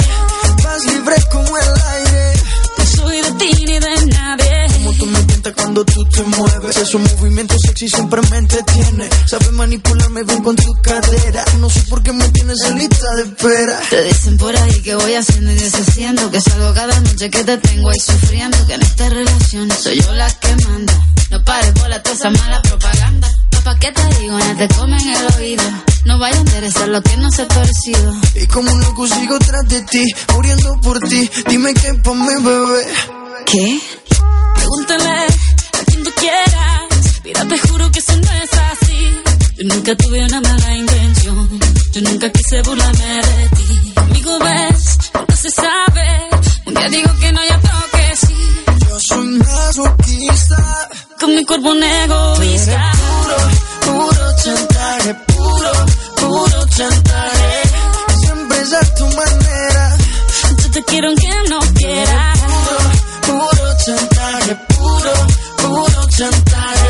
Vas libre como el aire. No soy de ti ni de nadie. Como tú me tientas cuando tú te mueves. Esos movimientos sexy siempre me entretiene. Sabes manipularme bien con tu cadera. No sé por qué me tienes en lista de espera. Te dicen por ahí que voy haciendo y deshaciendo Que salgo cada noche que te tengo ahí sufriendo Que en esta relación soy yo la que manda No pares por toda esa mala propaganda Papá, ¿qué te digo? No te comen el oído No vaya a interesar lo que no se ha torcido Y como un loco sigo tras de ti, muriendo por ti. Dime que pa' mi bebé. ¿Qué? Pregúntale a quien tú quieras Mira, te juro que eso no es así Yo nunca tuve una mala intención Yo nunca quise burlarme de ti Amigo, ves, nunca se sabe Un día digo que no, y otro que sí Yo soy masoquista. Con mi cuerpo un egoísta chantaje. Siempre es a tu manera. Yo te quiero aunque no quiera Puro chantaje, puro, puro chantaje.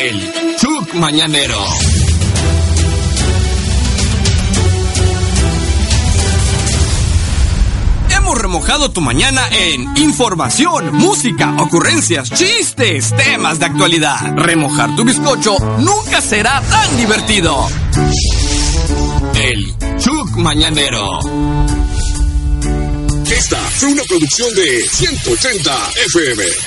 El Chuck Mañanero. Hemos remojado tu mañana en información, música, ocurrencias, chistes, temas de actualidad. Remojar tu bizcocho nunca será tan divertido. El Chuck Mañanero. Esta fue una producción de 180 FM.